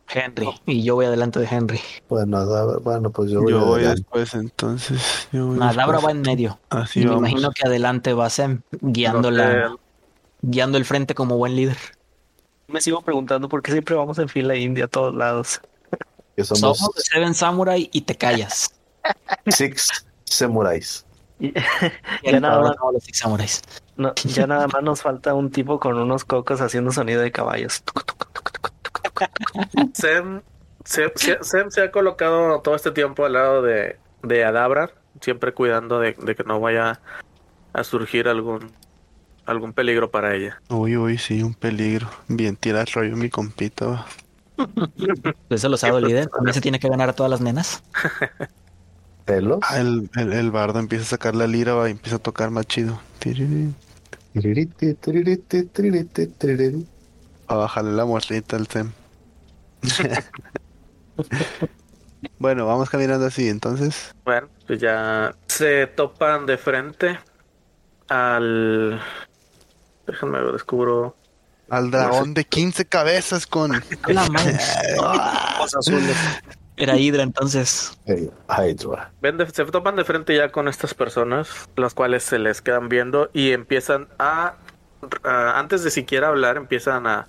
Henry. Y yo voy adelante de Henry. Bueno, bueno, pues yo voy Yo voy adelante. después, entonces. Yo voy No, Dabra después. va en medio. Así y me imagino que adelante va Sem, guiando, No la, sé, guiando el frente como buen líder. Me sigo preguntando por qué siempre vamos en fila india a todos lados. Que somos Somos Seven Samurai y te callas. Six Samurais. <laughs> Y- Ya nada más. los Six Samurais. no, ya nada más nos falta un tipo con unos cocos haciendo sonido de caballos. <laughs> <laughs> Sem- Sem- Sem se ha colocado todo este tiempo al lado de, de Adabra, siempre cuidando de, de que no vaya a surgir algún algún peligro para ella. Uy, uy, sí, un peligro. Bien, tira el rollo mi compita. <laughs> Eso lo sabe el líder. También se tiene que ganar a todas las nenas. <laughs> ¿Celos? Ah, el, el, el bardo empieza a sacar la lira va, y empieza a tocar más chido. A bajarle la morrita al Sem. <laughs> bueno, vamos caminando así, entonces. Bueno, pues ya se topan de frente al... Déjenme ver, descubro... Al dragón de 15 cabezas con. La madre. <laughs> Ojos azules. Era Hydra entonces. Hey, Hydra. Ven de- se topan de frente ya con estas personas, las cuales se les quedan viendo y empiezan a, a- antes de siquiera hablar, empiezan a,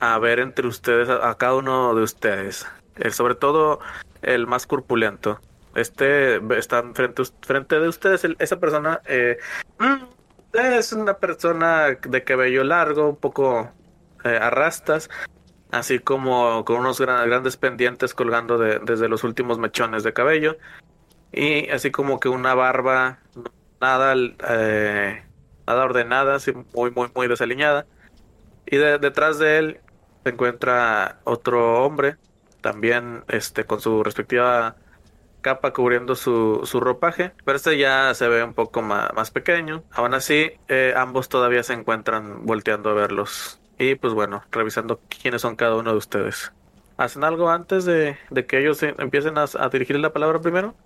a ver entre ustedes, a, cada uno de ustedes, sobre todo el más corpulento. Este está frente, frente de ustedes, esa persona eh, mm, es una persona de cabello largo, un poco eh, a rastas, así como con unos gra- grandes pendientes colgando de- desde los últimos mechones de cabello. Y así como que una barba nada eh, nada ordenada, así muy muy muy desaliñada. Y de- detrás de él se encuentra otro hombre también este con su respectiva capa cubriendo su, su ropaje, pero este ya se ve un poco más, más pequeño. Aún así, eh, ambos todavía se encuentran volteando a verlos. Y pues bueno, revisando quiénes son cada uno de ustedes. ¿Hacen algo antes de, de que ellos empiecen a, a dirigir la palabra primero?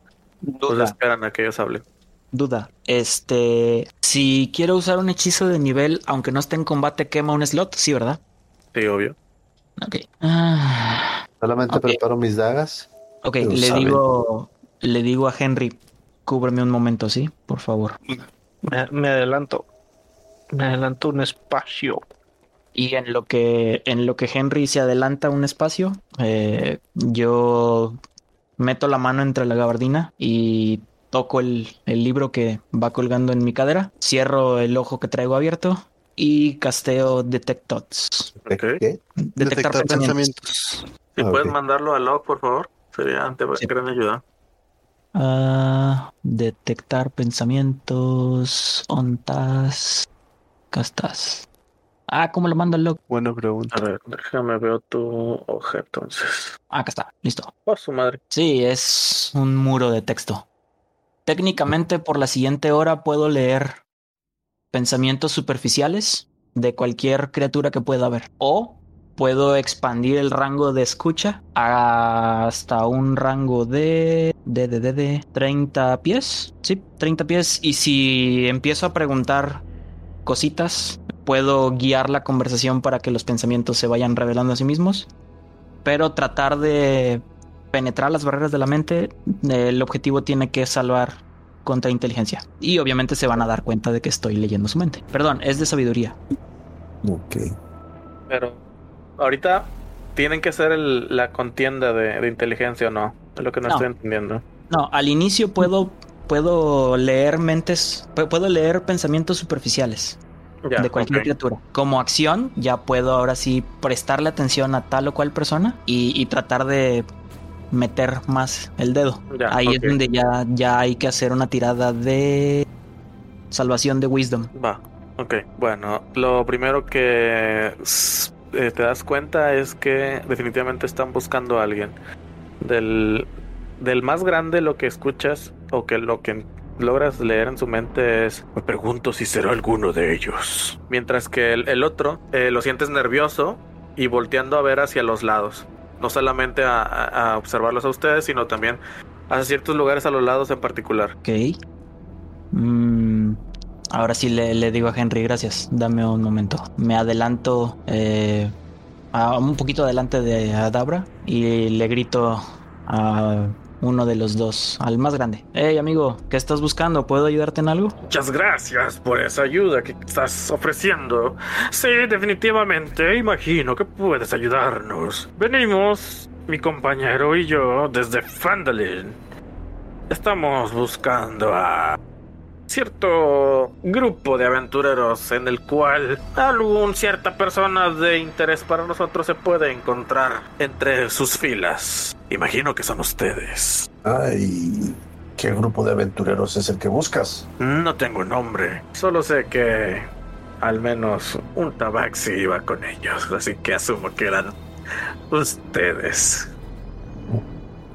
Pues Duda. esperan a que ellos hablen. Duda. Este. Si quiero usar un hechizo de nivel, aunque no esté en combate, quema un slot. Sí, ¿verdad? Sí, obvio. Ok. Ah, Solamente preparo mis dagas. ok, le saben. digo. Le digo a Henry. Cúbreme un momento, ¿sí? Por favor. Me, me adelanto. Me adelanto un espacio. Y en lo que, en lo que Henry se adelanta un espacio, eh, yo meto la mano entre la gabardina y toco el, el libro que va colgando en mi cadera, cierro el ojo que traigo abierto y casteo Detect Thoughts. Detectar, Detectar pensamientos. pensamientos. Si Ah, puedes ok. mandarlo al log, por favor. Sería de Sí. gran ayuda. Ah, detectar pensamientos, ontas, castas. Ah, ¿cómo lo mando al log? Buena pregunta. A ver, déjame ver tu hoja entonces. Ah, acá está, listo. Oh, su madre. Sí, es un muro de texto. Técnicamente por la siguiente hora puedo leer pensamientos superficiales de cualquier criatura que pueda haber. O puedo expandir el rango de escucha hasta un rango de, de, de, de, de 30 pies. Sí, 30 pies. Y si empiezo a preguntar cositas, puedo guiar la conversación para que los pensamientos se vayan revelando a sí mismos. Pero tratar de penetrar las barreras de la mente, el objetivo tiene que salvar contra inteligencia. Y obviamente se van a dar cuenta de que estoy leyendo su mente. Perdón, es de sabiduría. Ok. Pero ahorita tienen que hacer el- la contienda de, de inteligencia o no. Es lo que no, No. estoy entendiendo. No, al inicio puedo, puedo leer mentes, pu- puedo leer pensamientos superficiales Ya, de cualquier criatura. Como acción, ya puedo ahora sí prestarle atención a tal o cual persona y, y tratar de meter más el dedo. Ya, Ahí es donde ya, ya hay que hacer una tirada de salvación de wisdom. Va, ok. Bueno, lo primero que eh, te das cuenta es que definitivamente están buscando a alguien. Del, del más grande lo que escuchas o que lo que logras leer en su mente es me pregunto si será alguno de ellos. Mientras que el, el otro eh, lo sientes nervioso y volteando a ver hacia los lados. No solamente a, observarlos a ustedes, sino también a ciertos lugares a los lados en particular. Ok. Mm, ahora sí le, le digo a Henry, gracias. Dame un momento. Me adelanto eh, a un poquito adelante de Adabra y le grito a uno de los dos, al más grande. Hey amigo, ¿qué estás buscando? ¿Puedo ayudarte en algo? Muchas gracias por esa ayuda que estás ofreciendo. Sí, definitivamente, imagino que puedes ayudarnos. Venimos, mi compañero y yo, desde Fandalin. Estamos buscando a cierto grupo de aventureros en el cual algún cierta persona de interés para nosotros se puede encontrar entre sus filas. Imagino que son ustedes. Ay, ¿qué grupo de aventureros es el que buscas? No tengo nombre. Solo sé que al menos un tabaxi iba con ellos, así que asumo que eran ustedes.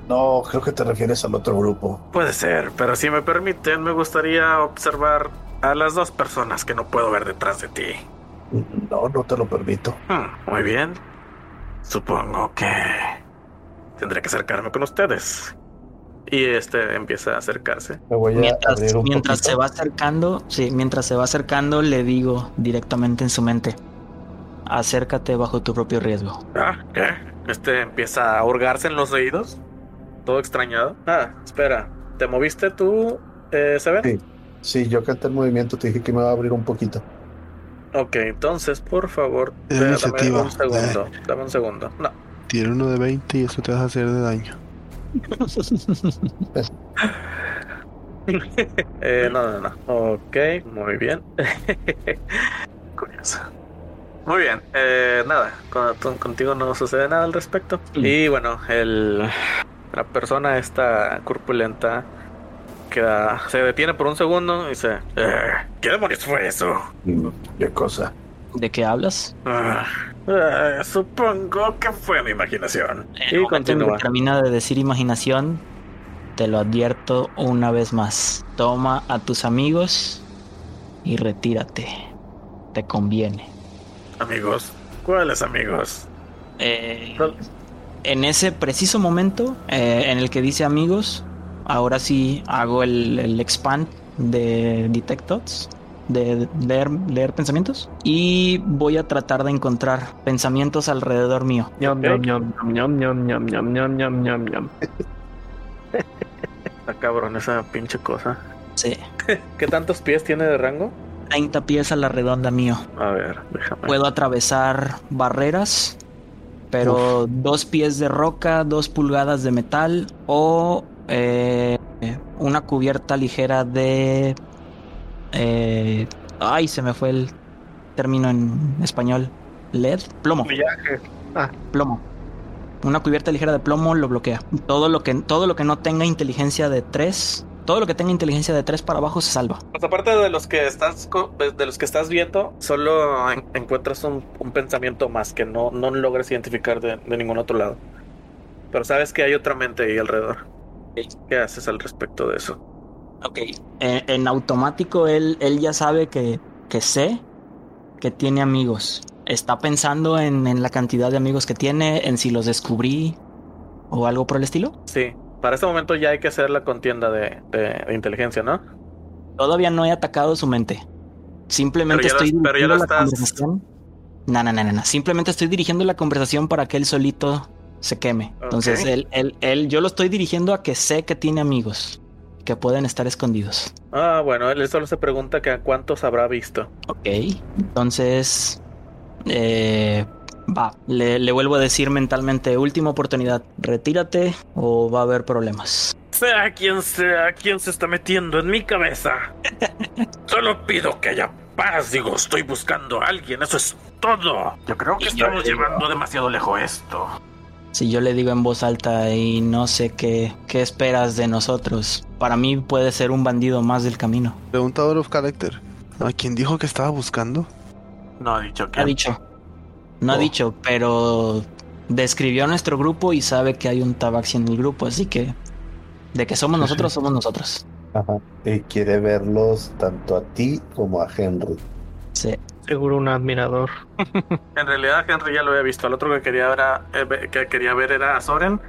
No, creo que te refieres al otro grupo. Puede ser, pero si me permiten, me gustaría observar a las dos personas que no puedo ver detrás de ti. No, no te lo permito. Hmm, muy bien. Supongo que tendré que acercarme con ustedes. Y este empieza a acercarse. Me voy a Mientras, abrir un mientras poquito. se va acercando, sí, mientras se va acercando, le digo directamente en su mente: acércate bajo tu propio riesgo. Ah, ¿qué? Este empieza a hurgarse en los oídos. Todo extrañado. Ah, espera. ¿Te moviste tú, eh, Seven? Sí. Sí, yo canté el movimiento, te dije que me va a abrir un poquito. Ok, entonces, por favor, eh, dame iniciativa. un segundo. Dame un segundo. No. Tiene uno de 20 y eso te vas a hacer de daño. <laughs> <laughs> Eh, no, no, no. Ok, muy bien. <laughs> Curioso. Muy bien. Eh, nada, con- con- contigo no sucede nada al respecto. Mm. Y bueno, el, la persona esta corpulenta queda, se detiene por un segundo y dice, "Eh, ¿qué demonios fue eso? Mm, ¿Qué cosa? ¿De qué hablas? Ah, eh, supongo que fue mi imaginación. En el Y que continúa. termina de decir imaginación, te lo advierto una vez más. Toma a tus amigos y retírate. Te conviene. Amigos, ¿cuáles amigos? Eh, en ese preciso momento eh, en el que dice amigos, ahora sí hago el, expand de Detect Thoughts, de leer, leer, pensamientos, y voy a tratar de encontrar pensamientos alrededor mío. Está cabrón esa pinche cosa. Sí. <laughs> ¿Qué tantos pies tiene de rango? 30 pies a la redonda mío. A ver, déjame. Puedo atravesar barreras, pero dos pies de roca, dos pulgadas de metal o eh, una cubierta ligera de... eh, ay, se me fue el término en español. LED, plomo, Viaje. plomo. Una cubierta ligera de plomo lo bloquea. Todo lo que, todo lo que no tenga inteligencia de 3, todo lo que tenga inteligencia de 3 para abajo se salva. Pues aparte de los que estás co- de los que estás viendo, solo en- encuentras un, un pensamiento más que no, no logras identificar de, de ningún otro lado. Pero sabes que hay otra mente ahí alrededor. ¿Qué haces al respecto de eso? Ok. En, en automático él, él ya sabe que, que sé que tiene amigos. Está pensando en, en la cantidad de amigos que tiene, en si los descubrí o algo por el estilo. Sí, para este momento ya hay que hacer la contienda de, de- de inteligencia, ¿no? Todavía no he atacado su mente. Simplemente Pero estoy pero ya dirigiendo lo la estás- conversación. No, no, no, no, no. Simplemente estoy dirigiendo la conversación para que él solito se queme. Entonces, él, él, él, yo lo estoy dirigiendo a que sé que tiene amigos que pueden estar escondidos. Ah, bueno, él solo se pregunta que a cuántos habrá visto. Ok, entonces eh, va, le, le vuelvo a decir mentalmente, última oportunidad, retírate o va a haber problemas. Sea quien sea quien se está metiendo en mi cabeza. <laughs> Solo pido que haya paz, digo, estoy buscando a alguien, eso es todo. Yo creo que Y estamos digo- llevando demasiado lejos esto. Si yo le digo en voz alta y no sé qué, qué esperas de nosotros, para mí puede ser un bandido más del camino. Pregunta out of character. ¿A quién dijo que estaba buscando? No ha dicho que. Ha dicho, no ha Oh. dicho, pero describió a nuestro grupo y sabe que hay un tabaxi en el grupo, así que de que somos nosotros, somos nosotros. Ajá. Y quiere verlos tanto a ti como a Henry. Sí. Seguro un admirador. <laughs> En realidad Henry ya lo había visto. El otro que quería ver, a- eh, ve- que quería ver era a Soren,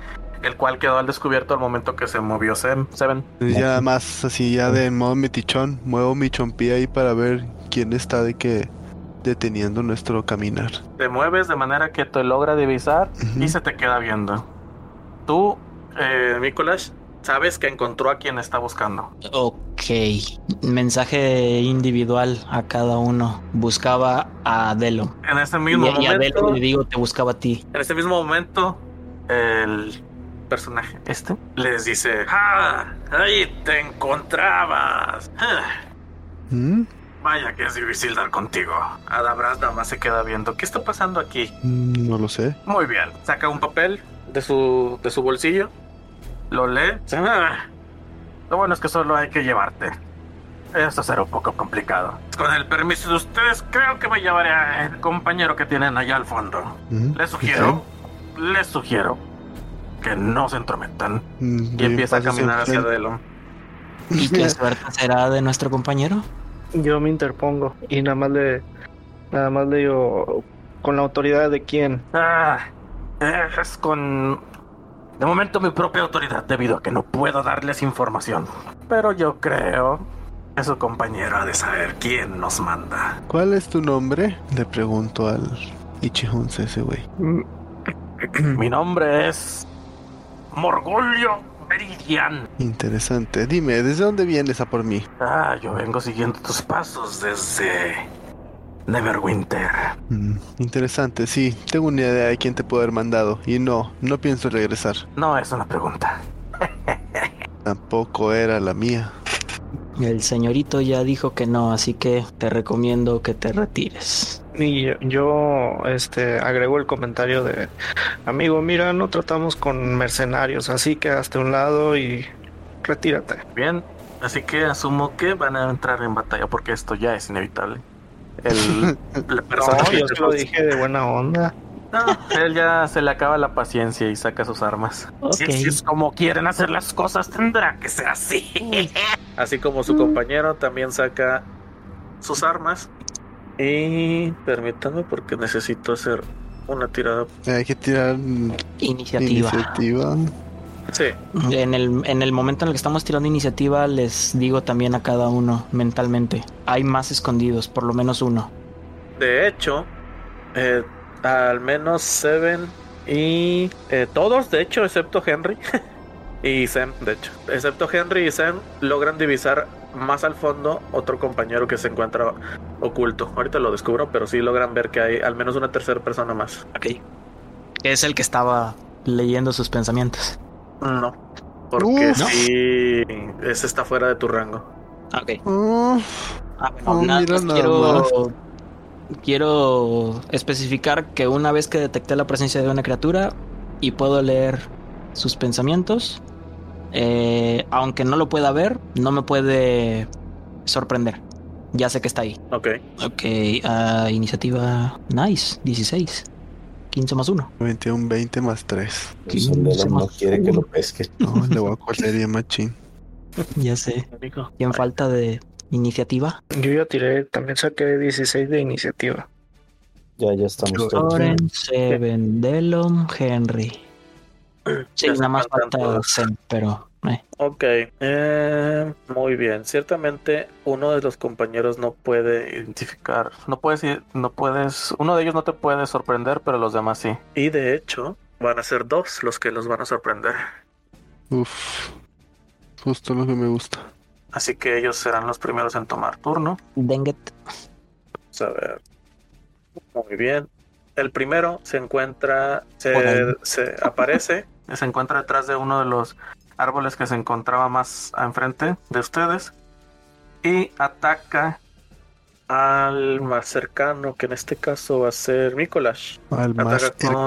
el cual quedó al descubierto al momento que se movió Sem- Seven. Ya más así ya de modo metichón, muevo mi chompía ahí para ver quién está de que deteniendo nuestro caminar. Te mueves de manera que te logra divisar y se te queda viendo. Tú, eh, Nicolás, sabes que encontró a quien está buscando. Ok. Mensaje individual a cada uno. Buscaba a Adelo. En ese Y, mismo y a Adelo momento, le digo, te buscaba a ti. en ese mismo momento, el personaje este les dice, ¡Ah! Ahí te encontrabas. Ah, ¿Mm? Vaya que es difícil dar contigo. Adabras nada más se queda viendo. ¿Qué está pasando aquí? Mm, No lo sé. Muy bien. Saca un papel de su, de su bolsillo. Lo lee. <laughs> Lo bueno es que solo hay que llevarte. Esto será un poco complicado. Con el permiso de ustedes, creo que me llevaré al compañero que tienen allá al fondo. Mm, Les sugiero, les sugiero que no se entrometan. Mm, Y empieza a caminar hacia. Delon. ¿Y qué <laughs> suerte será de nuestro compañero? Yo me interpongo y nada más le, nada más le digo, con la autoridad de quién. Ah, es con... De momento mi propia autoridad, debido a que no puedo darles información. Pero yo creo que su compañero ha de saber quién nos manda. ¿Cuál es tu nombre? Le pregunto al Ichihunse ese güey. Mi nombre es... Morgulio Meridian. Interesante. Dime, ¿desde dónde vienes a por mí? Ah, yo vengo siguiendo tus pasos desde... Neverwinter. Mm, interesante, sí. Tengo una idea de quién te puede haber mandado. Y no, no pienso regresar. No es una pregunta. <laughs> Tampoco era la mía. El señorito ya dijo que no, así que te recomiendo que te retires. Y yo, yo, este, agrego el comentario de, amigo, mira, no tratamos con mercenarios, así que hasta un lado y retírate. Bien, así que asumo que van a entrar en batalla porque esto ya es inevitable. El, <laughs> la persona No, yo se lo dije de buena onda. No, él ya se le acaba la paciencia y saca sus armas. Si es como quieren hacer las cosas, tendrá que ser así. <laughs> Así como su compañero también saca sus armas. Y permítanme porque necesito hacer una tirada. Hay que tirar Iniciativa. iniciativa. Sí, En el, en el momento en el que estamos tirando iniciativa, les digo también a cada uno mentalmente. Hay más escondidos, por lo menos uno. de hecho, eh, al menos Seven y eh, todos, de hecho, excepto Henry <laughs> y Sam, de hecho, excepto Henry y Sam, logran divisar más al fondo otro compañero que se encuentra oculto. Ahorita lo descubro, pero sí logran ver que hay al menos una tercera persona más. Ok. Es el que estaba leyendo sus pensamientos. No, porque Uf. sí, ese está fuera de tu rango. Ok. Oh, Ah, bueno, Oh, nada mira quiero, quiero especificar que una vez que detecté la presencia de una criatura y puedo leer sus pensamientos, eh, aunque no lo pueda ver, no me puede sorprender. Ya sé que está ahí. Ok, Ok, ah, iniciativa nice, 16. 15 más 1. 21, 20 más 3. Pues no quiere que lo pesque. No, le voy a colería machín. <laughs> Ya sé. amigo. ¿Quién falta de iniciativa? Yo ya tiré, también saqué 16 de iniciativa. Ya, ya estamos todos. Oren, Seven, Delon, Henry. Sí, Ya nada más falta. Sem, pero... eh. Ok, eh, muy bien. Ciertamente uno de los compañeros no puede identificar, no puedes, no puedes, uno de ellos no te puede sorprender, pero los demás sí. Y de hecho van a ser dos los que los van a sorprender. Uf. Justo lo que me gusta. Así que ellos serán los primeros en tomar turno. Denget. Vamos a ver. Muy bien. El primero se encuentra, se, se aparece, se encuentra detrás de uno de los árboles que se encontraba más enfrente de ustedes y ataca al más cercano, que en este caso va a ser Mikolash, Al más cercano.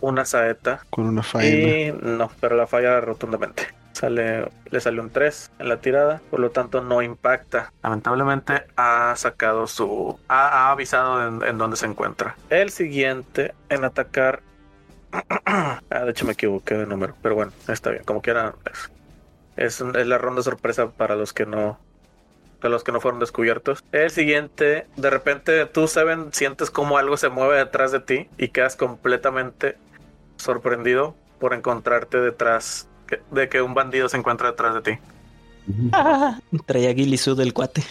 una saeta. Con una faena. Y no, pero la falla rotundamente. Sale, le salió un 3 en la tirada, por lo tanto no impacta. Lamentablemente ha sacado su. ha, ha avisado en, en dónde se encuentra. El siguiente en atacar. <clears throat> ah, de hecho me equivoqué de número, pero bueno, está bien. Como quiera, es, es, la ronda sorpresa para los que no. Para los que no fueron descubiertos. El siguiente, de repente tú, Seven, sientes como algo se mueve detrás de ti y quedas completamente sorprendido por encontrarte detrás de que un bandido se encuentra detrás de ti. <laughs> Traía Gilisu del cuate.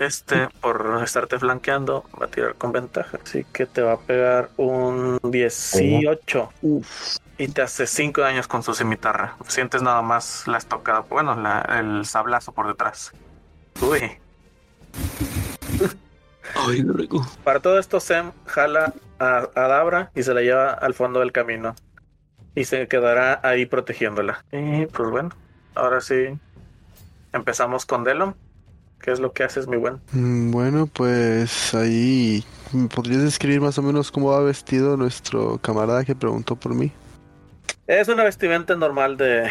Este, por estarte flanqueando, va a tirar con ventaja. Así que te va a pegar un 18. Y te hace 5 daños con su cimitarra. Sientes nada más la estocada, bueno, la- el sablazo por detrás. Uy. <laughs> Ay, rico. Para todo esto, Sem jala a, a Dabra y se la lleva al fondo del camino. Y se quedará ahí protegiéndola. Y pues bueno, ahora sí. Empezamos con Delon. ¿Qué es lo que haces, mi buen? Mm, Bueno, pues ahí. ¿me ¿Podrías describir más o menos cómo va vestido nuestro camarada que preguntó por mí? Es una vestimenta normal de,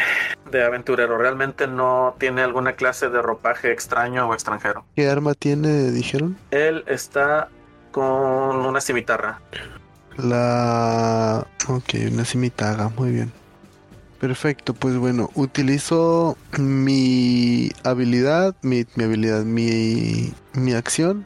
de aventurero. Realmente no tiene alguna clase de ropaje extraño o extranjero. ¿Qué arma tiene, dijeron? Él está con una cimitarra. La... Ok, una cimitaga, muy bien. Perfecto, pues bueno, utilizo mi habilidad, mi, mi habilidad, mi, mi acción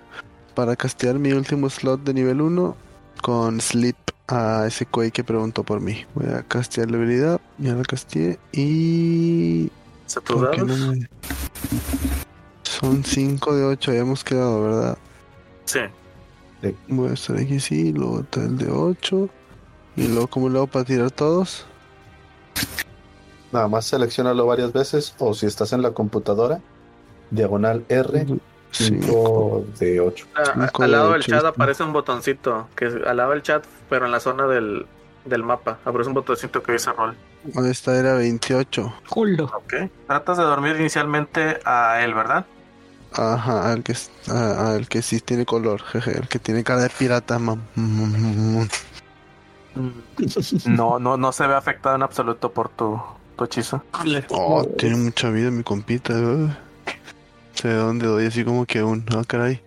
para castear mi último slot de nivel 1 con Sleep a ese Koi que preguntó por mí. Voy a castear la habilidad, ya la casteé y... ¿Se tus ¿por qué no me- Son 5 de 8, habíamos quedado, ¿verdad? Sí. Voy a estar aquí, sí, luego está el de 8. Y luego, ¿cómo lo hago para tirar todos? Nada más seleccionalo varias veces o si estás en la computadora, diagonal R, 5 de 8. Ah, Cinco al de lado del ocho, chat aparece un botoncito, que es al lado del chat, pero en la zona del, del mapa. Aparece un botoncito que dice rol. Esta era 28. Culo. Ok. Tratas de dormir inicialmente a él, ¿verdad? Ajá, al que, a- al que sí tiene color, jeje, el que tiene cara de pirata, mam. No, no, no se ve afectado en absoluto por tu, tu hechizo. Oh, tiene mucha vida mi compita. uh. Sé de dónde doy así como que un. Ah, caray.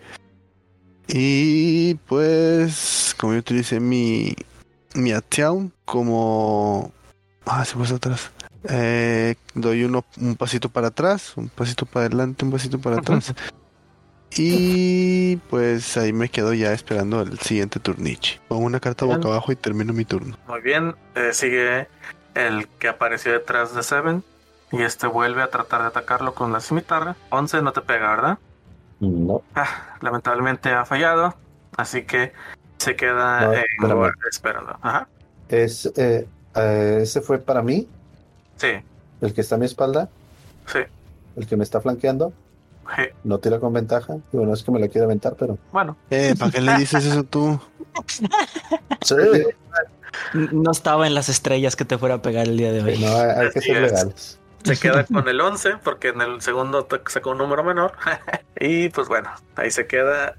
Y pues, como yo utilicé mi. Mi Atiaun como. Ah, se puso atrás. Eh, doy uno, un pasito para atrás, un pasito para adelante, un pasito para atrás. Y pues ahí me quedo ya esperando el siguiente turniche. Pongo una carta boca abajo y termino mi turno. Muy bien. eh, sigue el que apareció detrás de Seven. Y este vuelve a tratar de atacarlo con la cimitarra. 11 no te pega, ¿verdad? No, Ah, lamentablemente ha fallado. Así que se queda No, en lugar esperando. Ajá. es, eh, eh, ese fue para mí, Sí, el que está a mi espalda, sí. el que me está flanqueando. <laughs> No tira con ventaja. Digo, no es que me la quiera aventar, pero. Bueno, Eh, ¿para qué le dices eso tú? Sí, No estaba en las estrellas que te fuera a pegar el día de hoy. no, hay, que ser es. legales. se queda con el 11 porque en el segundo sacó un número menor. <laughs> y pues bueno, ahí se queda.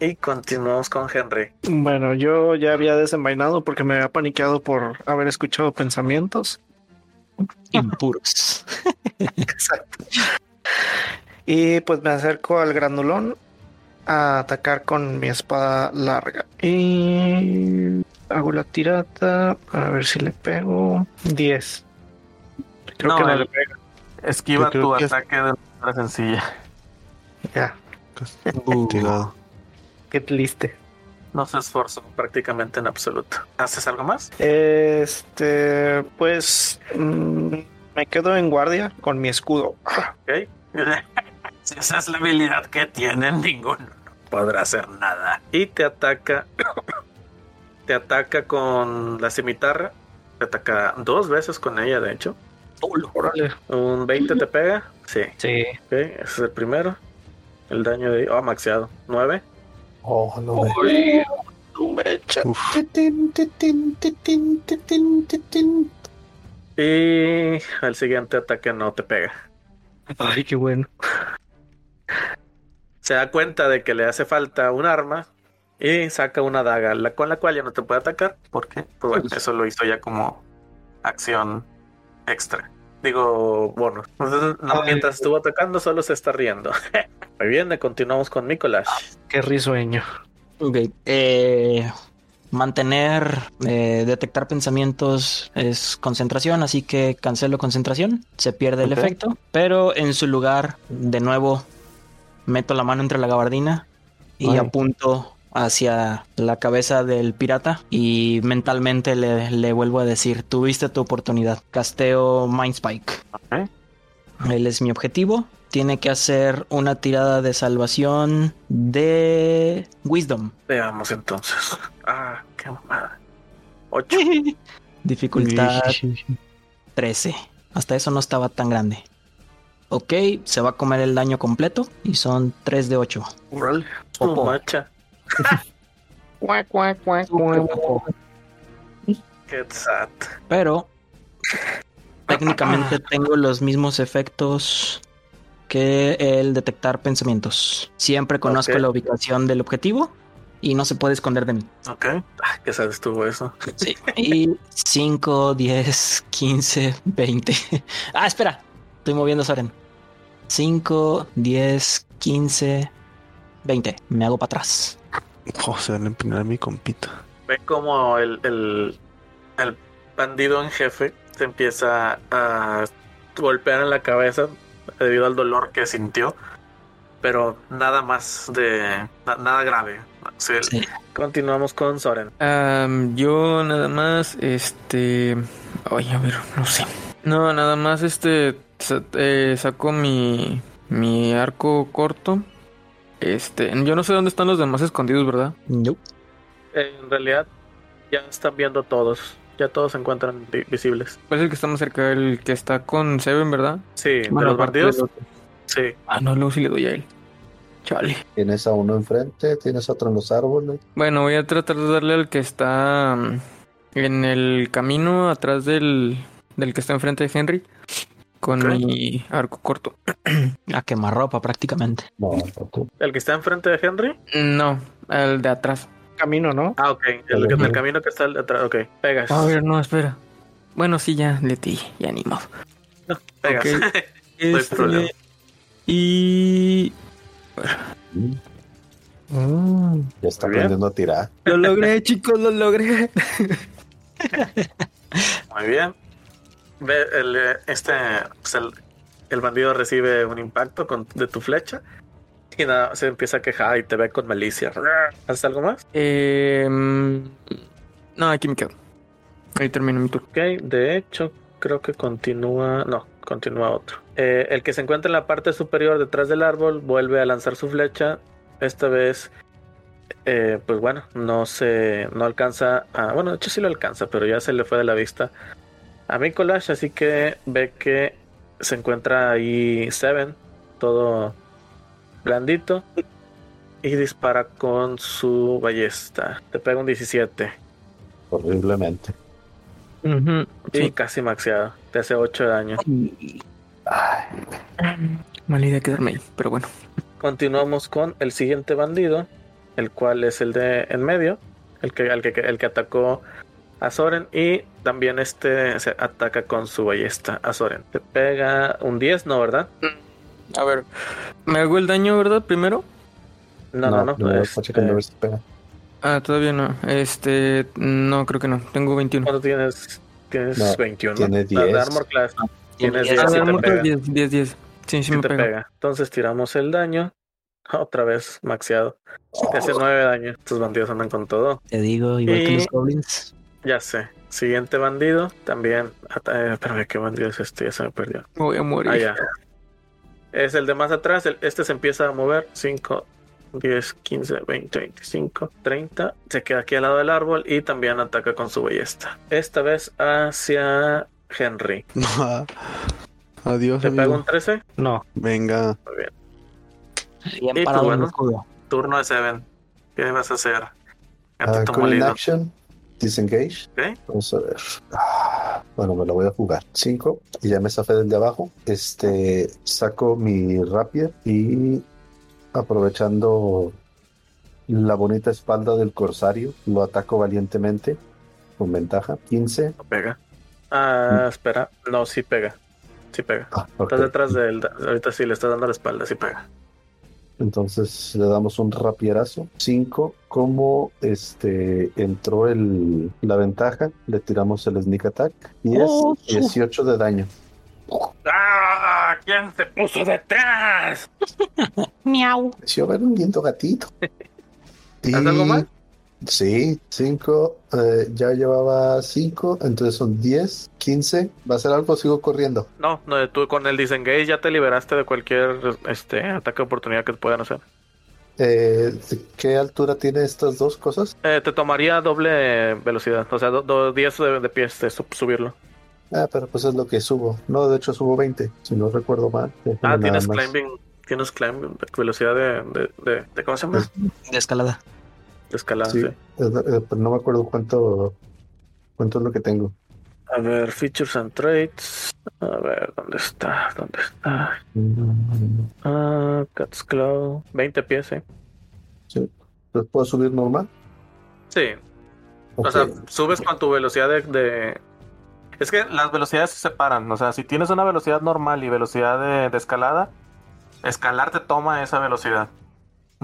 Y continuamos con Henry. Bueno, yo ya había desenvainado porque me había paniqueado por haber escuchado pensamientos. Impuros. <laughs> Exacto. Y pues me acerco al granulón a atacar con mi espada larga. Y hago la tirata a ver si le pego. 10. Creo No, que no le pega. Esquiva tu que es- ataque de manera sencilla. Ya, <laughs> qué triste. No se esforzó prácticamente en absoluto. ¿Haces algo más? Este, pues mm, me quedo en guardia con mi escudo. Ok. <laughs> si esa es la habilidad que tienen, ninguno podrá hacer nada. Y te ataca. <coughs> te ataca con la cimitarra. Te ataca dos veces con ella, de hecho. Órale. Un 20 te pega. Sí. Sí. Ese es el primero. El daño de. Oh, maxeado. 9. Oh, no me. Y al siguiente ataque no te pega. Ay, qué bueno. Se da cuenta de que le hace falta un arma y saca una daga la, con la cual ya no te puede atacar. Porque, pues bueno, eso lo hizo ya como acción extra. Digo, bonus. Entonces, no, Ay. mientras estuvo atacando, solo se está riendo. <laughs> Muy bien, continuamos con Nicolás. Qué risueño. Ok. eh, mantener, eh, detectar pensamientos es concentración, así que cancelo concentración. Se pierde el efecto. Pero en su lugar, de nuevo, meto la mano entre la gabardina y Ay. apunto hacia la cabeza del pirata y mentalmente le, le vuelvo a decir, tuviste tu oportunidad. Casteo Mind Spike. Él es mi objetivo. Tiene que hacer una tirada de salvación de Wisdom. Veamos entonces. Ah, qué mamada. 8. <laughs> Dificultad 13. Hasta eso no estaba tan grande. Ok, se va a comer el daño completo y son 3 de 8. Órale. Popo. macha. Cuac, <laughs> cuac, cuac, cuac. Qué sad. Pero técnicamente <clears throat> tengo los mismos efectos que el detectar pensamientos. Siempre conozco Ok. la ubicación del objetivo y no se puede esconder de mí. Ok. Ah, ¿Qué sabes tú eso? Sí. Y 5, 10, 15, 20. Ah, espera. Estoy moviendo a Soren. 5, 10, 15, 20. Me hago para atrás. <laughs> Oh, se van a empinar a mi compita. Ve como el, el, el bandido en jefe se empieza a golpear en la cabeza debido al dolor que sintió. Pero nada más de... na- nada grave. Sí, Sí. Continuamos con Soren. Yo nada más, este... Oye, a ver, no sé. No, nada más, este... sa- eh, saco mi... Mi arco corto. Este... Yo no sé dónde están los demás escondidos, ¿verdad? Nope. En realidad ya están viendo todos. Ya todos se encuentran vi- visibles. ¿Cuál es el que está más cerca? El que está con Seven, ¿verdad? Sí, de los otro. Sí. Ah, no, luego sí le doy a él. Chale. Tienes a uno enfrente, tienes otro en los árboles. Bueno, voy a tratar de darle al que está mm, en el camino atrás del, del que está enfrente de Henry con mi arco corto. <clears throat> A quemarropa prácticamente. No, tampoco. El que está enfrente de Henry. No, al de atrás. Camino, ¿no? Ah, ok. El, el camino que está atrás. Ok. Pegas. A ver, no, espera. Bueno, sí, ya le di, ya ni modo. Pegas. <laughs> No hay Este, problema. y Mm, ya está aprendiendo a tirar. lo logré, chicos, lo logré. <laughs> Muy bien. Ve, el, eh, este, pues el, el bandido recibe un impacto con, de tu flecha y nada, se empieza a quejar y te ve con malicia. ¿Haces algo más? Eh, no, aquí me quedo. Ahí termino mi turno. Ok, de hecho, creo que continúa. No, continúa otro. Eh, el que se encuentra en la parte superior detrás del árbol vuelve a lanzar su flecha. Esta vez, eh, pues bueno, no se. No alcanza. A, bueno, de hecho sí lo alcanza, pero ya se le fue de la vista a Mikolash. Así que ve que se encuentra ahí Seven, todo blandito. Y dispara con su ballesta. Te pega un 17. Horriblemente. Y sí. casi maxeado. Te hace 8 de daño. Ay, Mala idea quedarme ahí, pero bueno. Continuamos con el siguiente bandido, el cual es el de en medio, el que, el que, el que atacó a Soren y también este se ataca con su ballesta a Soren. Te pega un 10, ¿no, verdad? A ver, me hago el daño, ¿verdad? Primero. No, no, no. primero este, pega. Ah, todavía no. Este, no, creo que no. Tengo 21. ¿Cuánto tienes? Tienes No, 21. tiene La de 10. Armor Class. Tienes 10, Ah, armor pega. 10, 10, 10. Sí, sí Sí me te pega. pega. Entonces tiramos el daño. Otra vez maxeado. Te hace 9 de daño. Estos bandidos andan con todo. Te digo, igual que Y- los goblins. Ya sé. Siguiente bandido. También. eh, espérame, ¿qué bandido es este? Ya se me perdió. Me voy a morir. Ah, ya. Es el de más atrás. el- este se empieza a mover. 5, 10, 15, 20, 25, 30. Se queda aquí al lado del árbol y también ataca con su ballesta. Esta vez hacia Henry. <laughs> Adiós, ¿Te pega amigo. un 13? No. Venga. Muy bien. Bien Y parado tú, el bueno. escudo. Turno de Seven. ¿Qué vas a hacer? Gatito Current molido. action, disengage. Vamos a ver. Ah, Bueno, me lo voy a jugar. 5 y ya me zafé del de abajo. Este saco mi rapier y aprovechando la bonita espalda del corsario, lo ataco valientemente con ventaja. 15. No pega. Ah, espera. No, sí pega. Sí pega. Ah. Estás detrás de él. Ahorita sí le estás dando la espalda. Sí pega. Entonces le damos un rapierazo. 5. Como este entró el, la ventaja, le tiramos el sneak attack. Y es Oh, 18 de daño. ¡Ah! ¿Quién se puso detrás? <laughs> Miau. pareció ver un lindo gatito. ¿Haz algo más? Sí, 5. ya llevaba 5, entonces son 10, 15. ¿Va a ser algo? Sigo corriendo. No, no, tú con el disengage ya te liberaste de cualquier este ataque de oportunidad que te puedan hacer. Eh, ¿Qué altura tiene estas dos cosas? Eh, te tomaría doble velocidad, o sea, do- do- 10 de, de pies de sub- subirlo. Ah, pero pues es lo que subo. No, de hecho subo 20, si no recuerdo mal. Ah, tienes climbing, tienes climbing, velocidad de, de, de, de- ¿cómo se llama? De escalada. De escalada, Sí, eh, pero no me acuerdo cuánto, cuánto es lo que tengo. A ver, features and traits. A ver, ¿dónde está? ¿Dónde está? Mm, Ah, Cat's Claw. 20 pies, eh. Sí. Entonces puedo subir normal. Sí, o sea, subes con tu velocidad de, de- Es que las velocidades se separan, o sea, si tienes una velocidad normal y velocidad de, de escalada, escalar te toma esa velocidad.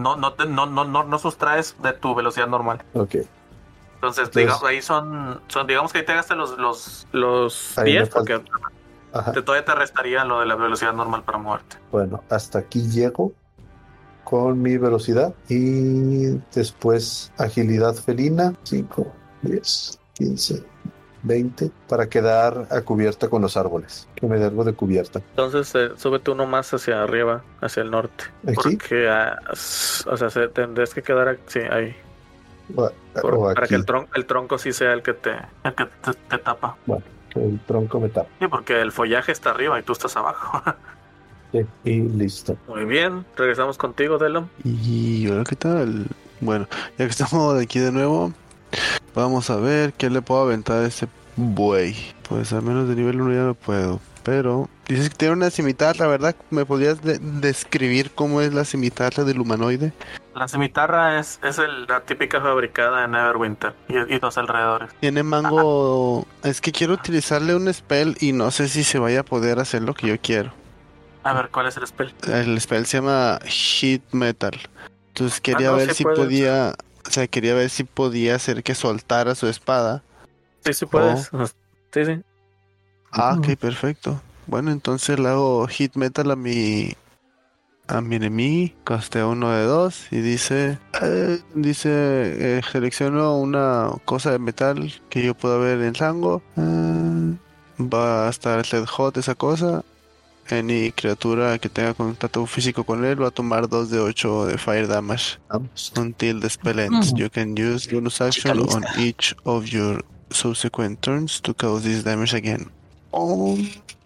No, no, te, no, no, no, no sustraes de tu velocidad normal. ok. Entonces, Entonces- digamos, ahí son, son, digamos que ahí te gastas los, los, los Ahí me pies, falta- porque Ajá. te, todavía te restaría lo de la velocidad normal para moverte. Bueno, hasta aquí llego con mi velocidad y después agilidad felina, 5, 10, 15, 20, para quedar a cubierta con los árboles, que me dé algo de cubierta. Entonces, eh, súbete uno más hacia arriba, hacia el norte. ¿Aquí? Porque, ah, o sea, se, tendrías que quedar sí, ahí. O, Por- o para que el tronco, el tronco sí sea el que te, el que te, te tapa. que el tronco me tapa. Sí, porque el follaje está arriba y tú estás abajo. <laughs> Sí, y listo. Muy bien, regresamos contigo, Delon. Y ahora qué tal. Bueno, ya que estamos aquí de nuevo, vamos a ver qué le puedo aventar a ese buey. Pues al menos de nivel 1 ya no puedo. Pero dices que tiene una cimitarra, ¿verdad? ¿Me podrías de- describir cómo es la cimitarra del humanoide? La cimitarra es, es el- la típica fabricada en Neverwinter y, y los alrededores. Tiene mango. Es que quiero utilizarle un spell y no sé si se vaya a poder hacer lo que yo quiero. A ver, ¿cuál es el spell? El spell se llama Sheet Metal. Entonces quería no, ver sí si podía. O sea, quería ver si podía hacer que soltara su espada. Sí, sí puedes. Sí, sí. Ah, ok, perfecto. Bueno, entonces le hago hit metal a mi a mi enemigo, costea uno de dos y dice eh, dice eh, selecciono una cosa de metal que yo pueda ver en rango. Eh, va a estar red hot esa cosa. Any criatura que tenga contacto físico con él va a tomar 2 de 8 de fire damage until the spell ends. Mm. You can use bonus action Chica on lista. each of your subsequent turns to cause this damage again. Oh.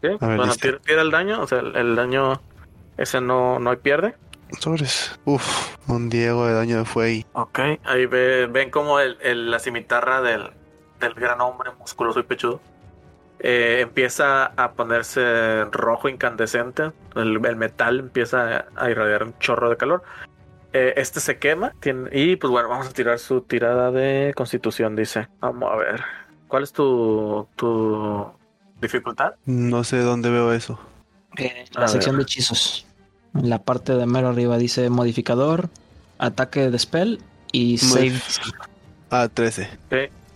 A ver, bueno, tira el daño, o sea, el, el daño ese no, no hay pierde. Sobres. Uf, un Diego de daño de fuego. Ok, ahí ve- ven como el, el- la cimitarra del, del gran hombre musculoso y pechudo eh, empieza a ponerse rojo incandescente. El, el metal empieza a irradiar un chorro de calor. Eh, este se quema tiene- y pues bueno, vamos a tirar su tirada de constitución, dice. Vamos a ver. ¿Cuál es tu, tu dificultad? No sé dónde veo eso. Eh, A la sección ver. de hechizos. En la parte de mero arriba dice modificador, ataque de spell y save. Ah, 13.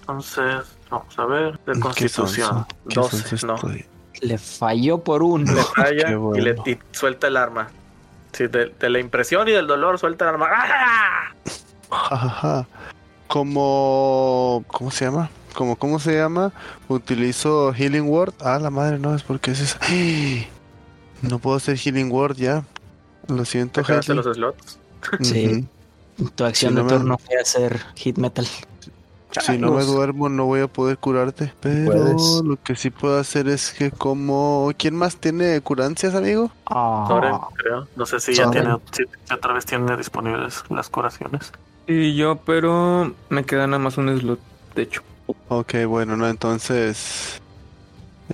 Entonces, vamos a ver. De ¿Qué constitución. sonso? ¿Qué sonso 12, no. Le falló por uno. le falla <laughs> y, le, y suelta el arma. Sí, de, de la impresión y del dolor suelta el arma. ¡Ah! Ja, ja, ja. Como... ¿Cómo se llama? Como, ¿Cómo se llama? Utilizo Healing Word. Ah, la madre, no, es porque es esa. <gasps> No puedo hacer Healing Word ya. Lo siento, Te quedaste Henry. los slots. Sí. Tu acción no de me- turno fue hacer hit metal. Si no me duermo no voy a poder curarte. Pero Puedes. lo que sí puedo hacer es que como... ¿Quién más tiene curancias, amigo? Soren, Ah, creo. No sé si ya Soren. tiene, si, si otra vez tiene disponibles las curaciones. Y yo, pero me queda nada más un slot, de hecho. Ok, bueno, no, entonces...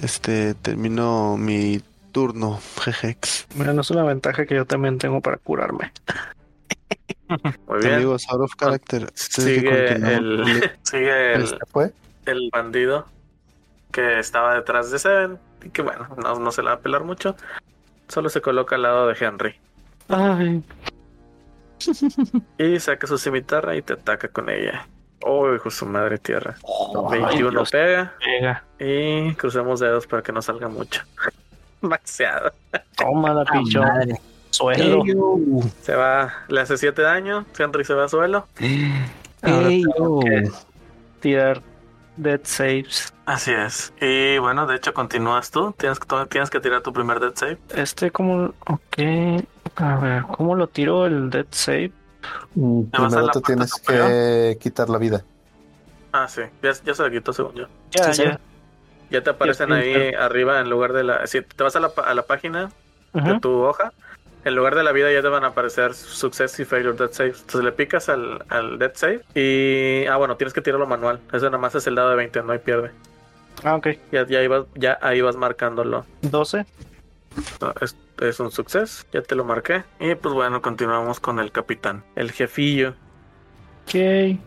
Este, termino mi turno, jejex. Bueno, es una ventaja que yo también tengo para curarme. <laughs> Muy bien. Amigos, out of character. Sigue el, <laughs> sigue el, ¿Este fue? el bandido que estaba detrás de Seven. Y que bueno, no, no se la va a pelar mucho. Solo se coloca al lado de Henry. Ay, Y saca su cimitarra y te ataca con ella. Oh, hijo su madre tierra. ay, 21 Dios, pega. pega. Y crucemos dedos para que no salga mucho. <laughs> Demasiado. Toma la ah, pichón. Suelo. Se va, le hace 7 daño. Henry se va a suelo. <gasps> Ahora Ey, tengo yo. que tirar dead saves. Así es. Y bueno, de hecho, continúas tú. Tienes, que- tienes que tirar tu primer dead save. Este, como. Ok. A ver, ¿cómo lo tiro el dead save? Mm, Primero te tienes superior. que quitar la vida. Ah, sí. Ya, ya se la quitó, según yo. Ya, Sí, sí. ya. Ya te aparecen ahí arriba en lugar de la. Si te vas a la, a la página de Ujú. tu hoja, en lugar de la vida ya te van a aparecer success y failure dead save. Entonces le picas al, al dead save y. Ah, bueno, tienes que tirarlo manual. Eso nada más es el dado de 20, no hay pierde. Ah, ok. Ya, ya, ahí, vas, ya ahí vas marcándolo. 12. No, Es, es un success, ya te lo marqué. Y pues bueno, continuamos con el capitán. El jefillo Ok.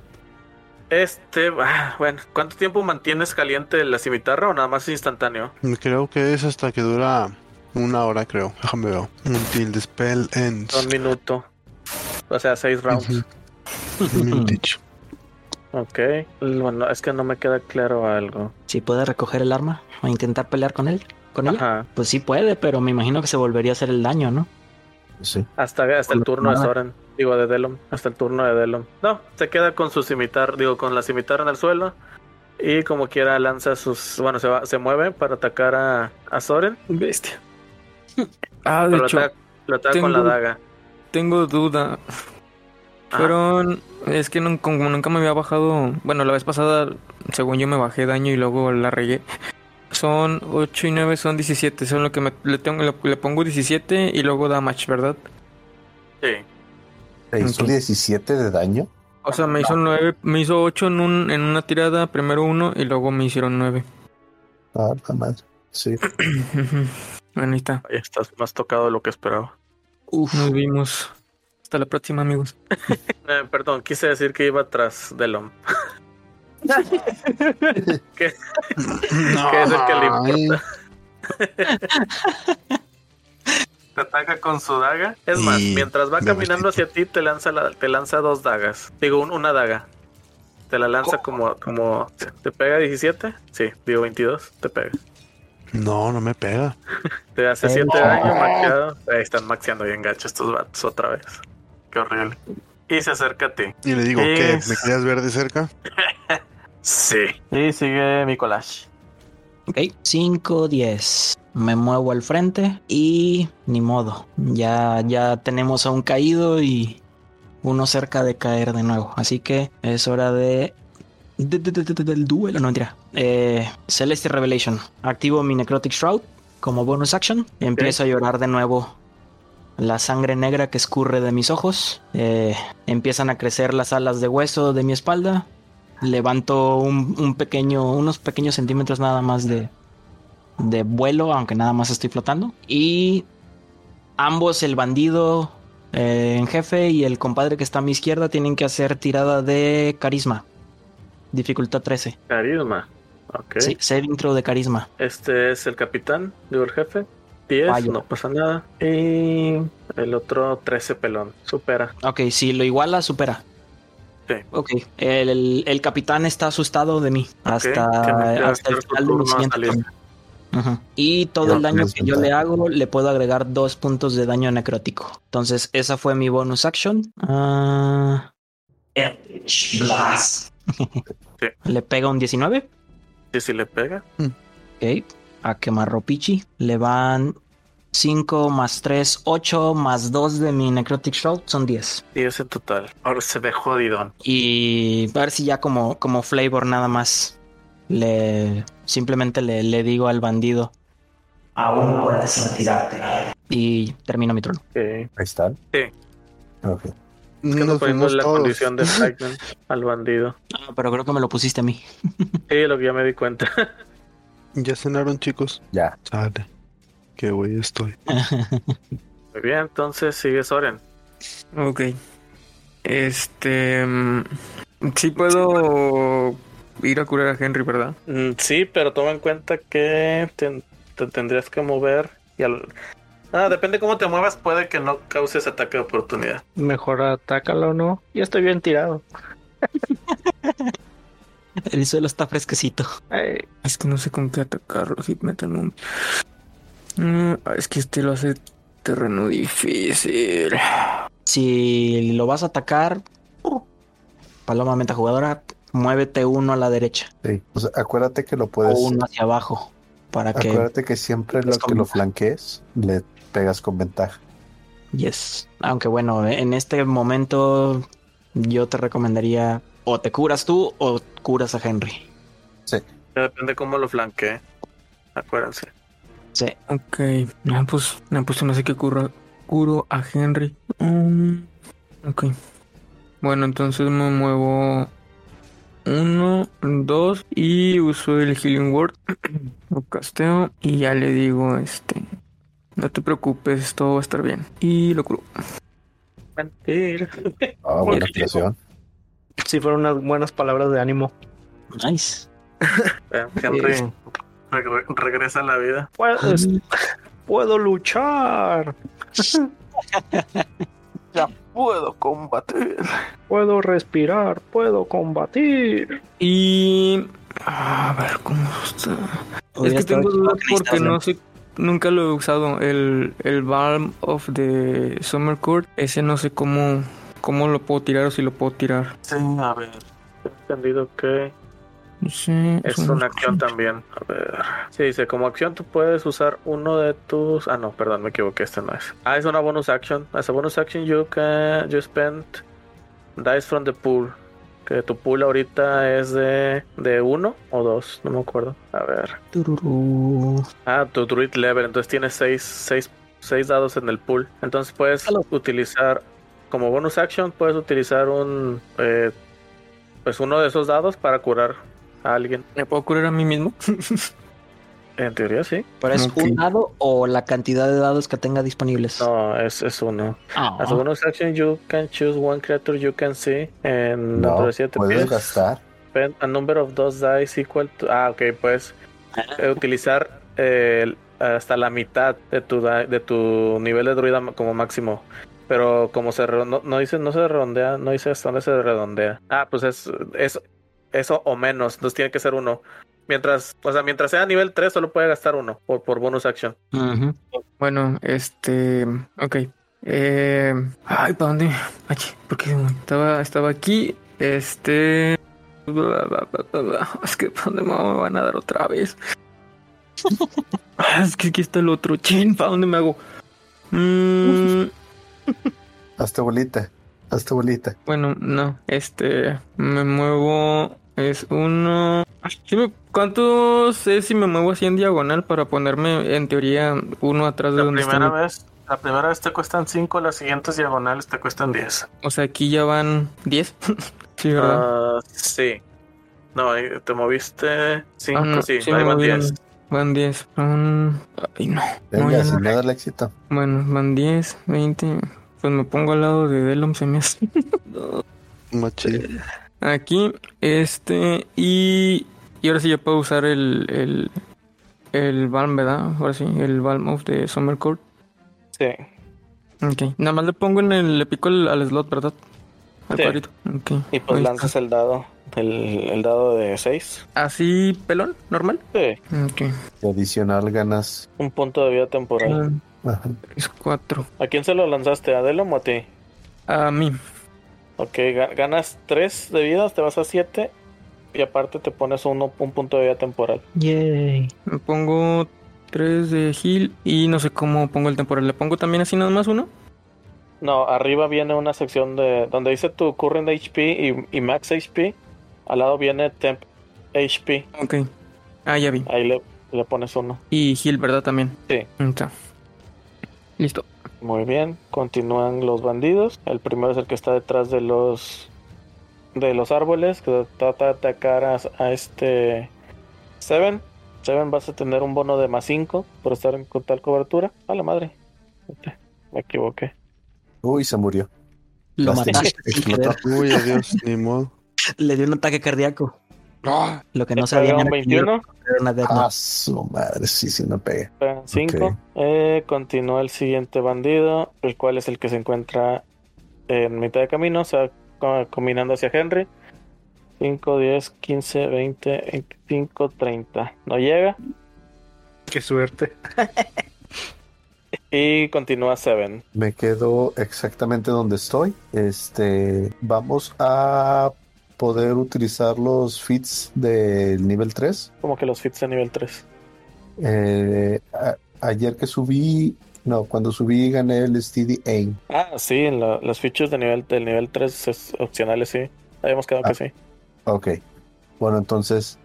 Este, ah, bueno, ¿cuánto tiempo mantienes caliente la cimitarra o nada más es instantáneo? Creo que es hasta que dura una hora, creo. Déjame ver. Until the spell ends. Un minuto. O sea, seis rounds. Ujú. Un minutito. Ok. Bueno, es que no me queda claro algo. Si puede recoger el arma o intentar pelear con él, con ella. Ajá. Pues sí puede, pero me imagino que se volvería a hacer el daño, ¿no? Sí. Hasta, hasta el turno de. Soren. Digo, de Delom. Hasta el turno de Delom. No, se queda con su cimitar, digo, con la cimitarra en el suelo. Y como quiera lanza sus... Bueno, se, va, se mueve para atacar a, a Soren. Bestia. Ah, de lo hecho, ataca, lo ataca con la tengo- daga. tengo duda. Fueron. Es que nun- como nunca me había bajado. Bueno, la vez pasada, según yo, me bajé daño y luego la regué. Son 8 y 9, son 17. Son lo que me, le, tengo, le, le pongo 17 y luego damage, ¿verdad? Sí. ¿Te hizo Ok. 17 de daño? O sea, me hizo 9, me hizo 8 en, un, en una tirada, primero uno y luego me hicieron 9. Ah, la madre. Sí. <clears throat> bueno, ahí está. Ahí estás más tocado de lo que esperaba. Uf. Nos vimos. Hasta la próxima, amigos. <laughs> Eh, perdón, quise decir que iba tras Delom. <laughs> que, que es el que le importa. <laughs> Te ataca con su daga. Es más, Y mientras va caminando hacia ti, te lanza, la- te lanza dos dagas. Digo, un- una daga. Te la lanza como, como. ¿Te pega 17? Sí, digo 22. Te pega. No, no me pega. <laughs> Te hace 7 daño maxeado. Ahí están maxeando bien gacho estos vatos otra vez. Qué horrible. Y se acerca a ti. Y le digo, ¿qué? Es- ¿Me querías ver de cerca? <laughs> Sí. Y sigue Mikolash. Ok, 5, 10. Me muevo al frente y ni modo. Ya, ya tenemos a un caído y uno cerca de caer de nuevo. Así que es hora de. De- de- de- de- del duelo, no mentira. Eh, Celeste Revelation. Activo mi Necrotic Shroud como bonus action. Empiezo a llorar de nuevo. La sangre negra que escurre de mis ojos. Eh, empiezan a crecer las alas de hueso de mi espalda. Levanto un, un pequeño, unos pequeños centímetros nada más de, de vuelo, aunque nada más estoy flotando. Y ambos, el bandido eh, en jefe y el compadre que está a mi izquierda, tienen que hacer tirada de carisma. Dificultad 13. Carisma. Ok. Sí, saving throw de carisma. Este es el capitán, digo el jefe. 10, Fallo. no pasa nada. Y el otro 13 pelón. Supera. Ok, si lo iguala, supera. Sí. Ok, el, el capitán está asustado de mí hasta, hasta el final de mi siguiente. Ujú. Y todo el daño que yo le hago le puedo agregar dos puntos de daño necrótico. Entonces, esa fue mi bonus action. Ah, Sí. Le pega un 19. Y si le pega. Ok. A quemarropichi. Le van 5 más 3, 8 más 2 de mi necrotic shroud. Son 10. 10 en total. Ahora se ve jodidón. Y a ver si ya como, como flavor nada más. Le simplemente le, le digo al bandido. Aún puedes retirarte. Y termino mi turno. Ok. Ahí están. Sí. Ok. Es que no Nos ponemos fuimos la todos. condición de Fragment <laughs> al bandido. Ah, pero creo que me lo pusiste a mí. Sí, lo que ya me di cuenta. <laughs> ¿Ya cenaron, chicos? Ya. Sale. Qué güey estoy. <laughs> Muy bien, entonces sigue Soren. Ok. Este. mm, Sí puedo ir a curar a Henry, ¿verdad? Mm, Sí, pero toma en cuenta que te, te tendrías que mover y al... Ah, depende cómo te muevas, puede que no causes ataque de oportunidad. Mejor atácalo, ¿no? Ya estoy bien tirado. <laughs> El suelo está fresquecito. Ay, Es que no sé con qué atacarlo. Si meten un. Mm, es que este lo hace terreno difícil. Si lo vas a atacar, paloma metajugadora, muévete uno a la derecha Sí. O sea, acuérdate que lo puedes. o uno hacia abajo para que Acuérdate que siempre Es lo que lo flanquees le pegas con ventaja. Yes. Aunque bueno, en este momento yo te recomendaría o te curas tú o curas a Henry. Ya Depende cómo lo flanquee. Acuérdense. Sí. Ok. No, pues, no, pues no sé qué cura, curo a Henry. Mm, ok. Bueno, entonces me muevo. Uno, dos y uso el Healing Word. <clears throat> Lo casteo y ya le digo, este. No te preocupes, todo va a estar bien. Y lo curo. Mentira. Ah, buena creación. Sí, fueron unas buenas palabras de ánimo. Nice. Henry regre- regresa a la vida. Puedes, puedo luchar. <laughs> Puedo combatir. Puedo respirar. Puedo combatir. Y. A ver, ¿cómo está? Es que tengo chido duda que porque no sé. Nunca lo he usado. El, el Balm of the Summer Court. Ese no sé cómo. Cómo lo puedo tirar o si lo puedo tirar. Sí, a ver. He entendido que sé. es una acción también. A ver. Sí, dice, como acción tú puedes usar uno de tus... Ah, no, perdón, me equivoqué, este no es. Ah, es una bonus action. As a bonus action you can... You spend dice from the pool. Que tu pool ahorita es de... De uno o dos, no me acuerdo. A ver. Tururú. Ah, tu druid level, entonces tienes seis, seis, seis dados en el pool. Entonces puedes Hello. utilizar, como bonus action, puedes utilizar un, eh, pues uno de esos dados para curar a alguien. ¿Me puedo curar a mí mismo? <laughs> En teoría sí. ¿Pero es Ok. un dado o la cantidad de dados que tenga disponibles? No, es, es uno. Ah. As a bonus action, you can choose one creature you can see en No, dentro de siete puedes pies. gastar. Spend a number of those dice equal to... Ah, ok, puedes eh, utilizar eh, hasta la mitad de tu, de tu nivel de druida como máximo. Pero como se no, no dice, no se redondea, no dice hasta dónde se redondea. Ah, pues es, es eso o menos, entonces tiene que ser uno. Mientras, o sea, mientras sea nivel 3 solo puede gastar uno por, por bonus action. Ujú. Bueno, este. Ok. Eh, ay, ¿para dónde? Ay, porque estaba, estaba aquí. Este. bla, bla, bla, bla, bla. Es que ¿para dónde me van a dar otra vez? Ah, es que aquí está el otro. Chin, ¿para dónde me hago? Mm, Hazte bolita. Hazte bolita. bueno, no. Este. Me muevo. Es uno. Ah, sí me- ¿Cuánto sé si me muevo así en diagonal para ponerme en teoría uno atrás de La donde primera vez, la primera vez te cuestan 5, las siguientes diagonales te cuestan 10. O sea, aquí ya van 10. <laughs> sí, ¿verdad? Ah, sí. No, te moviste 5, Ah, no, sí, sí ahí me van movieron. 10. Van 10. Van... Ay, no. No, Venga, sin no. nada el éxito. Bueno, van 10, 20. Pues me pongo al lado de Delom, se me hace. <laughs> Machín. Aquí, este. Y. Y ahora sí ya puedo usar el. El, el Balm, ¿verdad? Ahora sí, el Balm of the Summer Court. Sí. Ok. Nada más le pongo en el. Le pico el- al slot, ¿verdad? Al Sí. cuadrito. Ok. Y pues Ahí lanzas el dado, el, el dado de 6. está. Así, pelón, normal. Sí, Ok. Y adicional ganas. un punto de vida temporal. Ajá. Es 4. ¿A quién se lo lanzaste? ¿A Delom o a ti? A mí. Ok, ga- ganas 3 de vida, te vas a 7. Y aparte te pones uno, un punto de vida temporal. Yay. Me pongo 3 de heal y no sé cómo pongo el temporal. ¿Le pongo también así nada más uno? No, arriba viene una sección de donde dice tu current HP y, y max HP. Al lado viene temp HP. Ok. Ah, ya vi. Ahí le, le pones uno. Y heal, ¿verdad? También. Sí. Está. Listo. Muy bien, continúan los bandidos. El primero es el que está detrás de los de los árboles que trata de atacar a, a este Seven. Seven vas a tener un bono de más 5 por estar en con tal cobertura. A la madre. Me equivoqué. Uy, se murió. Lo mataste. Uy, adiós, ni modo. <laughs> Le dio un ataque cardíaco. Lo que no sabía era un que iba 21. a ser una Death Note. Ah, su madre, sí, sí, no pegué. 5. Ok. Eh, continúa el siguiente bandido, el cual es el que se encuentra en mitad de camino, o sea, co- combinando hacia Henry. 5, 10, 15, 20, 25, 30. No llega. Qué suerte. Y continúa Seven. Me quedo exactamente donde estoy. Este, vamos a poder utilizar los feats del nivel 3. Como que los fits de nivel 3. Eh, a- ayer que subí, no, cuando subí gané el Steady Aim. Ah, sí, en la- las features de nivel, del nivel 3 es opcionales, sí. Habíamos quedado Ah. que sí. Ok. Bueno, entonces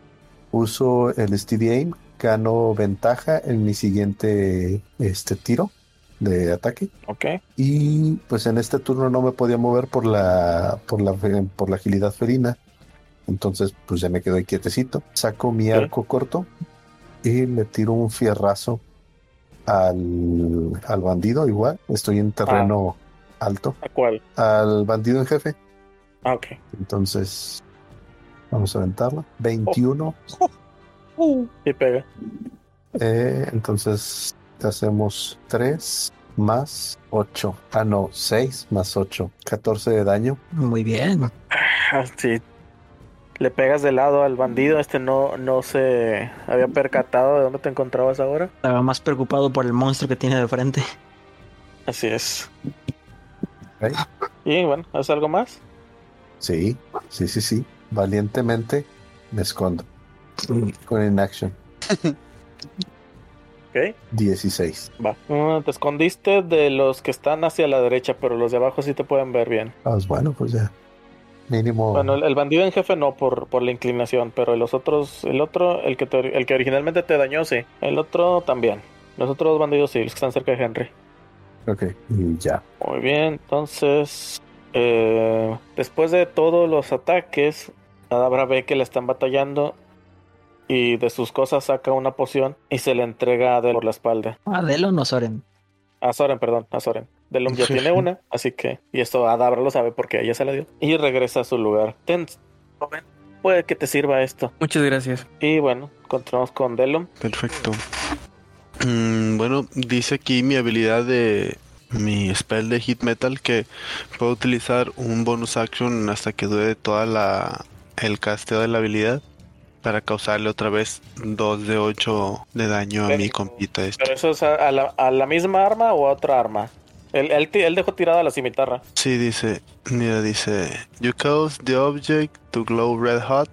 uso el Steady Aim, gano ventaja en mi siguiente este, tiro de ataque. Ok. Y pues en este turno no me podía mover por la, por la, por la agilidad felina. Entonces, pues ya me quedo ahí quietecito. Saco mi arco corto y le tiro un fierrazo al, al bandido igual. Estoy en terreno alto. ¿A cuál? Al bandido en jefe. Ah, ok. Entonces, vamos a aventarla. 21. Y pega. Eh, entonces, hacemos 3 más 8. Ah, no, 6 más 8. 14 de daño. Muy bien. Ah, Sí. Le pegas de lado al bandido. Este no, no se había percatado de dónde te encontrabas ahora. Estaba más preocupado por el monstruo que tiene de frente. Así es. Y bueno, ¿haces algo más? Sí, sí, sí, sí. Valientemente me escondo. Con inaction. <laughs> Ok. 16. Va. Mm, te escondiste de los que están hacia la derecha, pero los de abajo sí te pueden ver bien. Ah, pues bueno, pues ya. Mínimo. Bueno, el, el bandido en jefe no por, por la inclinación, pero los otros, el otro, el que, te- el que originalmente te dañó, sí. El otro también. Los otros dos bandidos sí, los que están cerca de Henry. Ok, y ya. Muy bien, entonces, eh, después de todos los ataques, Adabra ve que le están batallando y de sus cosas saca una poción y se le entrega a Delon por la espalda. Adelo no Soren. A Soren, perdón, a Soren. Delon ya tiene <laughs> una, así que, y esto Adabra lo sabe porque ella se la dio. Y regresa a su lugar. Ten, joven, puede que te sirva esto. Muchas gracias. Y bueno, continuamos con Delon. Perfecto. Mm, bueno, dice aquí mi habilidad de mi spell de hit metal que puedo utilizar un bonus action hasta que dure toda la el casteo de la habilidad para causarle otra vez 2 de 8 de daño a Pero- mi compita este. Pero eso es a, a la, a la misma arma o a otra arma. Él, él, él dejó tirada la cimitarra. Sí, dice, mira, dice, you cause the object to glow red hot.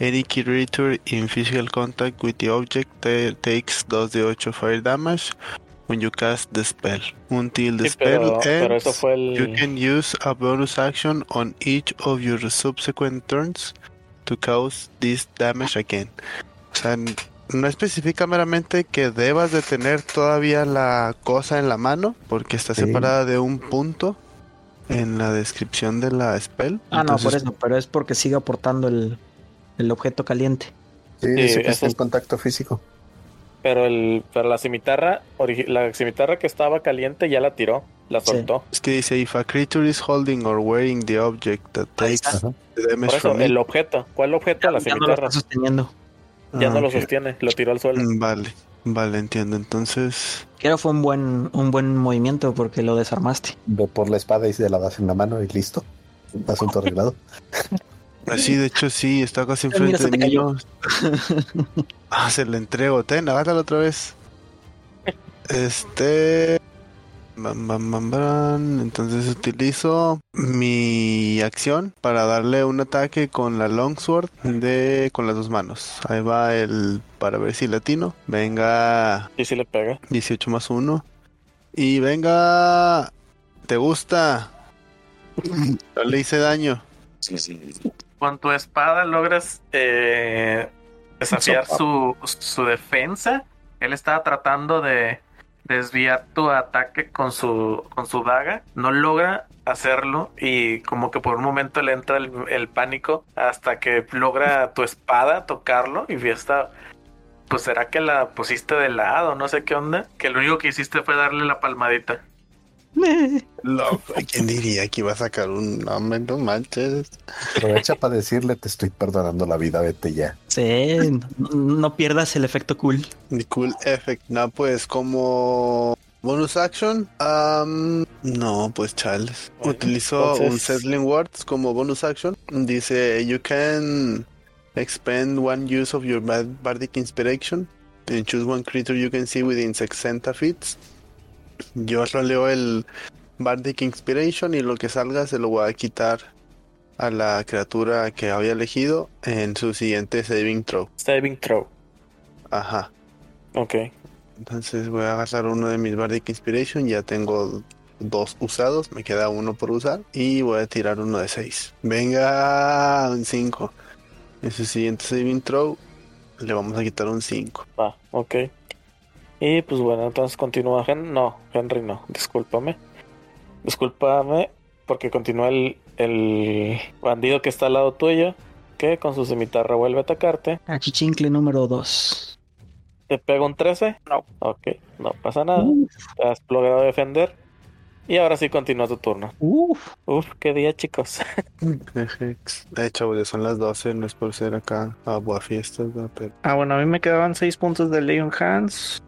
Any creature in physical contact with the object ta- takes 2 de 8 fire damage when you cast the spell. Until the Sí, spell pero, pero ends, eso fue el... you can use a bonus action on each of your subsequent turns to cause this damage again. O sea, no especifica meramente que debas de tener todavía la cosa en la mano, porque está Sí. separada de un punto en la descripción de la spell. Ah, no, por eso, pero es porque sigue aportando el, el objeto caliente. Sí, Sí, dice que eso está en contacto físico. Pero, el, pero la cimitarra, la cimitarra que estaba caliente ya la tiró, la Sí. soltó. Es que dice, if a creature is holding or wearing the object that Ahí takes Por eso, from el objeto. ¿Cuál objeto? La Ya no lo está sosteniendo. Ya no Ah, lo sostiene, lo tiró al suelo. Mm, Vale, vale, entiendo. Entonces, Creo que fue un buen, un buen movimiento porque lo desarmaste. Ve por la espada y se la das en la mano y listo. Asunto arreglado. <laughs> así de hecho sí, está casi Ah, mira, enfrente se de mí. <laughs> Ah, se le entrego. Ten, agárralo otra vez. <laughs> Este... Bam, bam, bam, bam. Entonces utilizo mi acción para darle un ataque con la longsword de con las dos manos. Ahí va el para ver si latino. Venga, Y si le pega. 18 más 1. Y venga, ¿te gusta? No le hice daño. Sí, sí. Con tu espada logras eh, desafiar su, su defensa. Él estaba tratando de desviar tu ataque con su, con su daga. No logra hacerlo y como que por un momento le entra el, pánico hasta que logra tu espada tocarlo y está... Pues será que la pusiste de lado, no sé qué onda. Que lo único que hiciste fue darle la palmadita. Loco, ¿quién diría que iba a sacar un nombre? No manches. Aprovecha para decirle, te estoy perdonando la vida, vete ya. Sí, no, no pierdas el efecto cool. The cool effect. No, pues como bonus action. am, no, pues Charles. Utilizó un entonces- settling words como bonus action. Dice, you can expend one use of your bardic inspiration and choose one creature you can see within 60 feet. Yo roleo el bardic inspiration y lo que salga se lo voy a quitar a la criatura que había elegido en su siguiente saving throw. Saving throw. Ajá. Ok. Entonces voy a agarrar uno de mis Bardic Inspiration. Ya tengo dos usados. Me queda uno por usar. Y voy a tirar uno de seis. Venga, un 5. En su siguiente saving throw le vamos a quitar un 5. Va, ok. Y pues bueno, entonces continúa Hen No, Henry no, discúlpame. Discúlpame porque continúa el, el bandido que está al lado tuyo, que con su cimitarra vuelve a atacarte. Achichincle número 2. ¿Te pega un 13? No. Ok, no pasa nada. Te has logrado defender. Y ahora sí continúa tu turno. Uf. Uf, qué día, chicos. <laughs> De hecho, ya son las 12, no es por ser acá a fiestas, ¿no? pero Ah, bueno, a mí me quedaban 6 puntos de Leon Hands.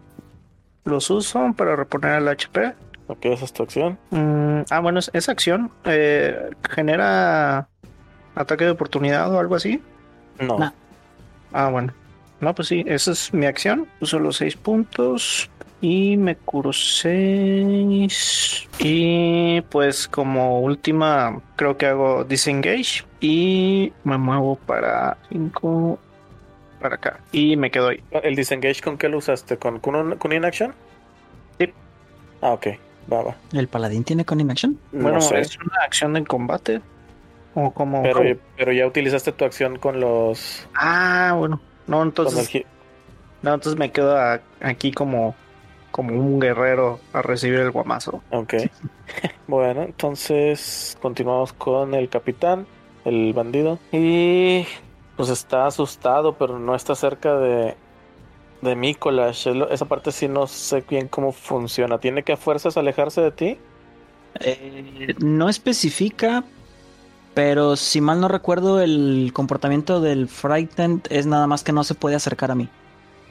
Los uso para reponer el HP. Ok, esa es tu acción. Mm, ah, bueno, es- esa acción eh, genera ataque de oportunidad o algo así. No. No. Ah, bueno. No, pues sí, esa es mi acción. Uso los 6 puntos y me curo 6. Y pues como última, creo que hago disengage y me muevo para 5 para acá y me quedo ahí. ¿El disengage con qué lo usaste? ¿Con, con, un, con inaction? Sí. Ah, ok. Va, va. ¿El paladín tiene con inaction? Bueno, no sé. es una acción en combate. O como. Pero, pero ya utilizaste tu acción con los. Ah, bueno. No, el, entonces, no, entonces me quedo a- aquí como, como un guerrero a recibir el guamazo. Ok. <laughs> bueno, entonces continuamos con el capitán, el bandido. Y pues está asustado, pero no está cerca de, de Mikolash. Esa parte sí no sé bien cómo funciona. ¿Tiene que a fuerzas alejarse de ti? Eh, no especifica, pero si mal no recuerdo, el comportamiento del Frightened es nada más que no se puede acercar a mí.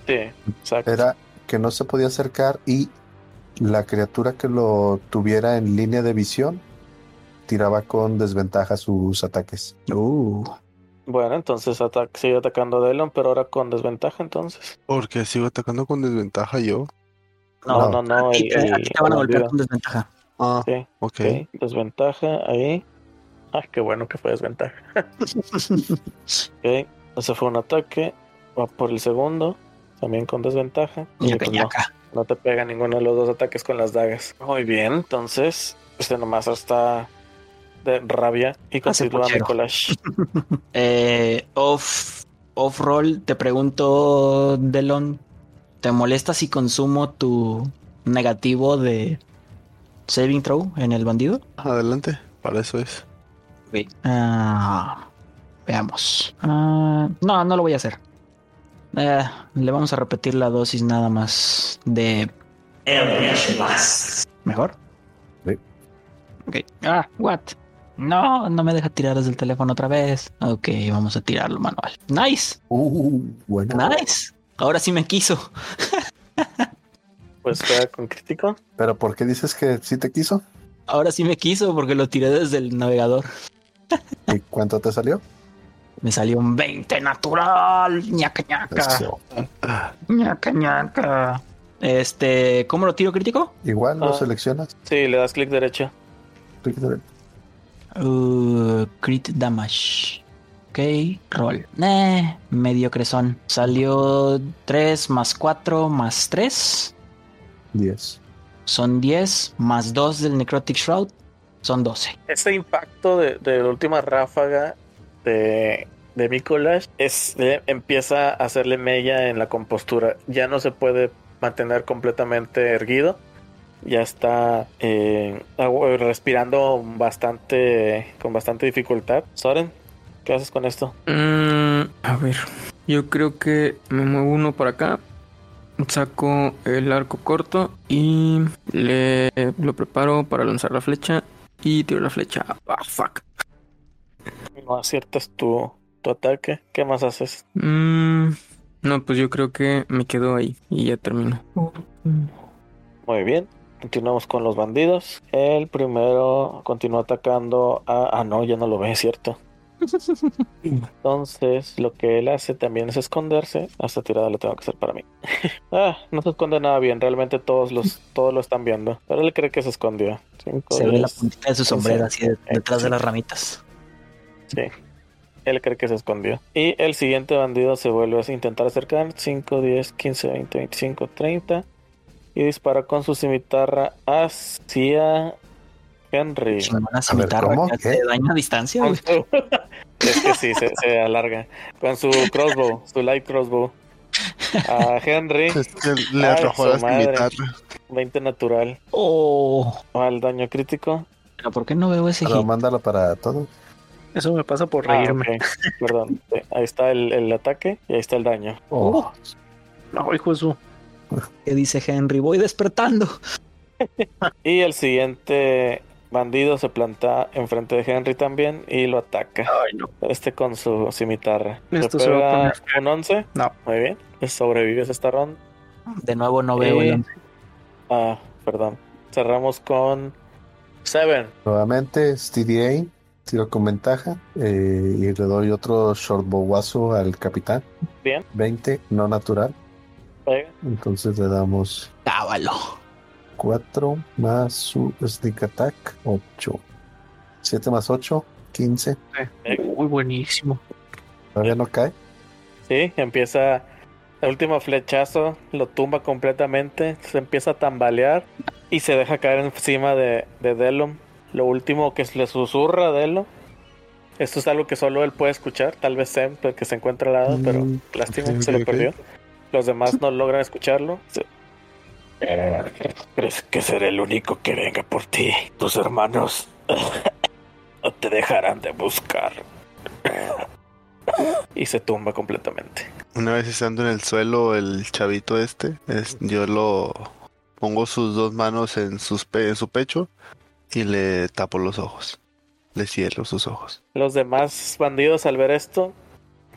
Sí, exacto. Era que no se podía acercar y la criatura que lo tuviera en línea de visión tiraba con desventaja sus ataques. Uh. Bueno, entonces ata- sigue atacando a Delon, pero ahora con desventaja entonces. porque sigo atacando con desventaja yo. No, No. no, no. Aquí, el- el- aquí te van a golpear con desventaja. Ah, Sí, ok. ok. Desventaja ahí. Ah, qué bueno que fue desventaja. <laughs> Ok, ese fue un ataque. Va por el segundo. También con desventaja. Y pues no, no te pega ninguno de los dos ataques con las dagas. Muy bien, entonces. Este nomás está de rabia. Y continúa. Mikolash. <laughs> Eh, off, off roll, te pregunto, Delon, ¿te molesta si consumo tu negativo de saving throw en el bandido? Adelante, para eso es. Ah, veamos. Ah, no, no lo voy a hacer. Eh, le vamos a repetir la dosis nada más de... ¿Mejor? Sí. Ok. Ah, what? No, no me deja tirar desde el teléfono otra vez. Ok, vamos a tirarlo manual. Nice, Uh, bueno. nice. Ahora sí me quiso. <laughs> Pues queda con crítico. Pero ¿por qué dices que sí te quiso? Ahora sí me quiso porque lo tiré desde el navegador. ¿Y <laughs> cuánto te salió? Me salió un 20 natural. ñaca ñaca. Eso. ñaca ñaca. Este, ¿cómo lo tiro crítico? Igual lo Ah. seleccionas. Sí, le das clic derecho. Clic derecho. Uh, crit damage. Ok, roll. Eh, medio crezón. Salió 3 más 4 más 3. 10. Son 10 más 2 del Necrotic Shroud. Son 12. Ese impacto de, de la última ráfaga de, de Mikolash es, eh, empieza a hacerle mella en la compostura. Ya no se puede mantener completamente erguido. Ya está eh, agu- respirando bastante con bastante dificultad. Soren, ¿qué haces con esto? Mm, a ver, yo creo que me muevo uno para acá. Saco el arco corto y le lo preparo para lanzar la flecha y tiro la flecha. Ah, fuck. No aciertas tu, tu ataque. ¿Qué más haces? Mm, no, pues yo creo que me quedo ahí y ya termino. Muy bien. Continuamos con los bandidos. El primero continúa atacando a... Ah, no, ya no lo ve, cierto. <laughs> Entonces, lo que él hace también es esconderse. Esta tirada la tengo que hacer para mí. <laughs> ah, no se esconde nada bien. Realmente todos los todos lo están viendo. Pero él cree que se escondió. Cinco, Se ve la puntita de su sombrero así de- detrás de las ramitas. Sí. Él cree que se escondió. Y el siguiente bandido se vuelve a intentar acercar. 5, 10, 15, 20, 25, 30. Y dispara con su cimitarra hacia Henry. Chingona A ver, cimitarra ¿cómo? que hace daño a distancia. <laughs> es que sí, se, se alarga. Con su crossbow, su light crossbow. A Henry, <laughs> Es que le arrojó su la madre. cimitarra. 20 natural. Oh, Al daño crítico. pero ¿por qué no veo ese Pero hit? mándalo para todo. Eso me pasa por Ah, reírme. ok. Perdón. Sí, Ahí está el, el ataque y ahí está el daño. Oh, No, hijo de su. ¿Qué dice Henry? Voy despertando. <laughs> Y el siguiente bandido se planta enfrente de Henry también y lo ataca. Ay, no. Este con su cimitarra. Esto se va a poner un 11. No. Muy bien. Sobrevives esta ronda. De nuevo no veo Eh, el once. Ah, perdón. Cerramos con Seven. Nuevamente, TDA, tiro con ventaja. eh, y le doy otro shortbowazo al capitán. Bien. 20, no natural. Pega. Entonces le damos Cábalo. 4 más su sneak attack, 8. 7 más 8, 15. Muy buenísimo. Todavía no cae. Sí, empieza. El último flechazo lo tumba completamente. Se empieza a tambalear y se deja caer encima de, de Delom. Lo último que le susurra a Delom. Esto es algo que solo él puede escuchar. Tal vez Sem, porque se encuentra al lado, pero Mm, lástima, ok, se lo perdió. Los demás no logran escucharlo. <laughs> ¿Crees que seré el único que venga por ti? Tus hermanos <laughs> no te dejarán de buscar. Y se tumba completamente. Una vez estando en el suelo, el chavito este, es- yo lo pongo sus dos manos en, sus pe- en su pecho y le tapo los ojos. Le cierro sus ojos. Los demás bandidos al ver esto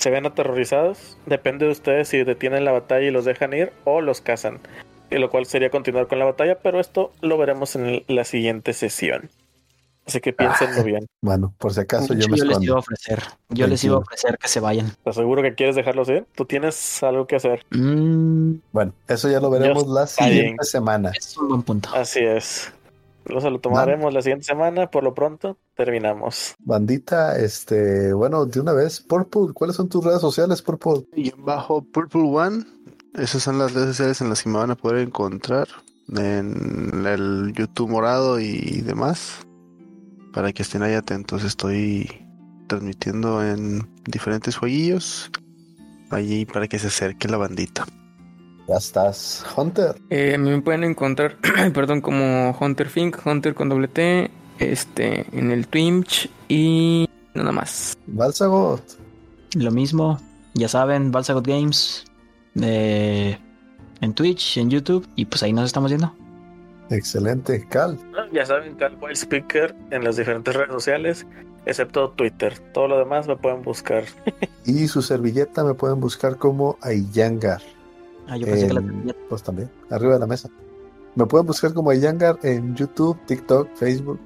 se ven aterrorizados. Depende de ustedes si detienen la batalla y los dejan ir o los cazan. Y lo cual sería continuar con la batalla, pero esto lo veremos en el- la siguiente sesión. Así que piénsenlo bien. Bueno, por si acaso yo hecho, me yo les iba a escondo. ofrecer. Yo les iba a ofrecer que se vayan. ¿Estás seguro que quieres dejarlos ir? Tú tienes algo que hacer. Mm, Bueno, eso ya lo veremos la bien. siguiente semana. es un buen punto. Así es. Eso lo tomaremos la siguiente semana. Por lo pronto, terminamos. Bandita, este, bueno, de una vez, Purple, ¿cuáles son tus redes sociales, Purple? Y bajo Purple One, esas son las redes sociales en las que me van a poder encontrar. En el YouTube morado y demás. Para que estén ahí atentos, estoy transmitiendo en diferentes jueguillos. Allí para que se acerque la bandita. Ya estás, Hunter. Eh, me pueden encontrar, <clears throat> perdón, como Hunter Fink, Hunter con doble T, este, en el Twitch y nada más. Balsagot. Lo mismo, ya saben, Balsagot Games. eh, en Twitch, en YouTube. Y pues ahí nos estamos viendo. Excelente, Cal. Ya saben, Calboy Speaker en las diferentes redes sociales, excepto Twitter. Todo lo demás me pueden buscar. <laughs> Y su servilleta me pueden buscar como Ayangar. Ah, yo pensé que la En- Pues también, arriba de la mesa. Me pueden buscar como Ayangar en YouTube, TikTok, Facebook.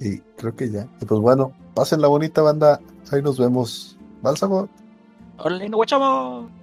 Y creo que ya. Y pues bueno, pasen la bonita banda. Ahí nos vemos. Balsagot. ¡Órale, no guachamos!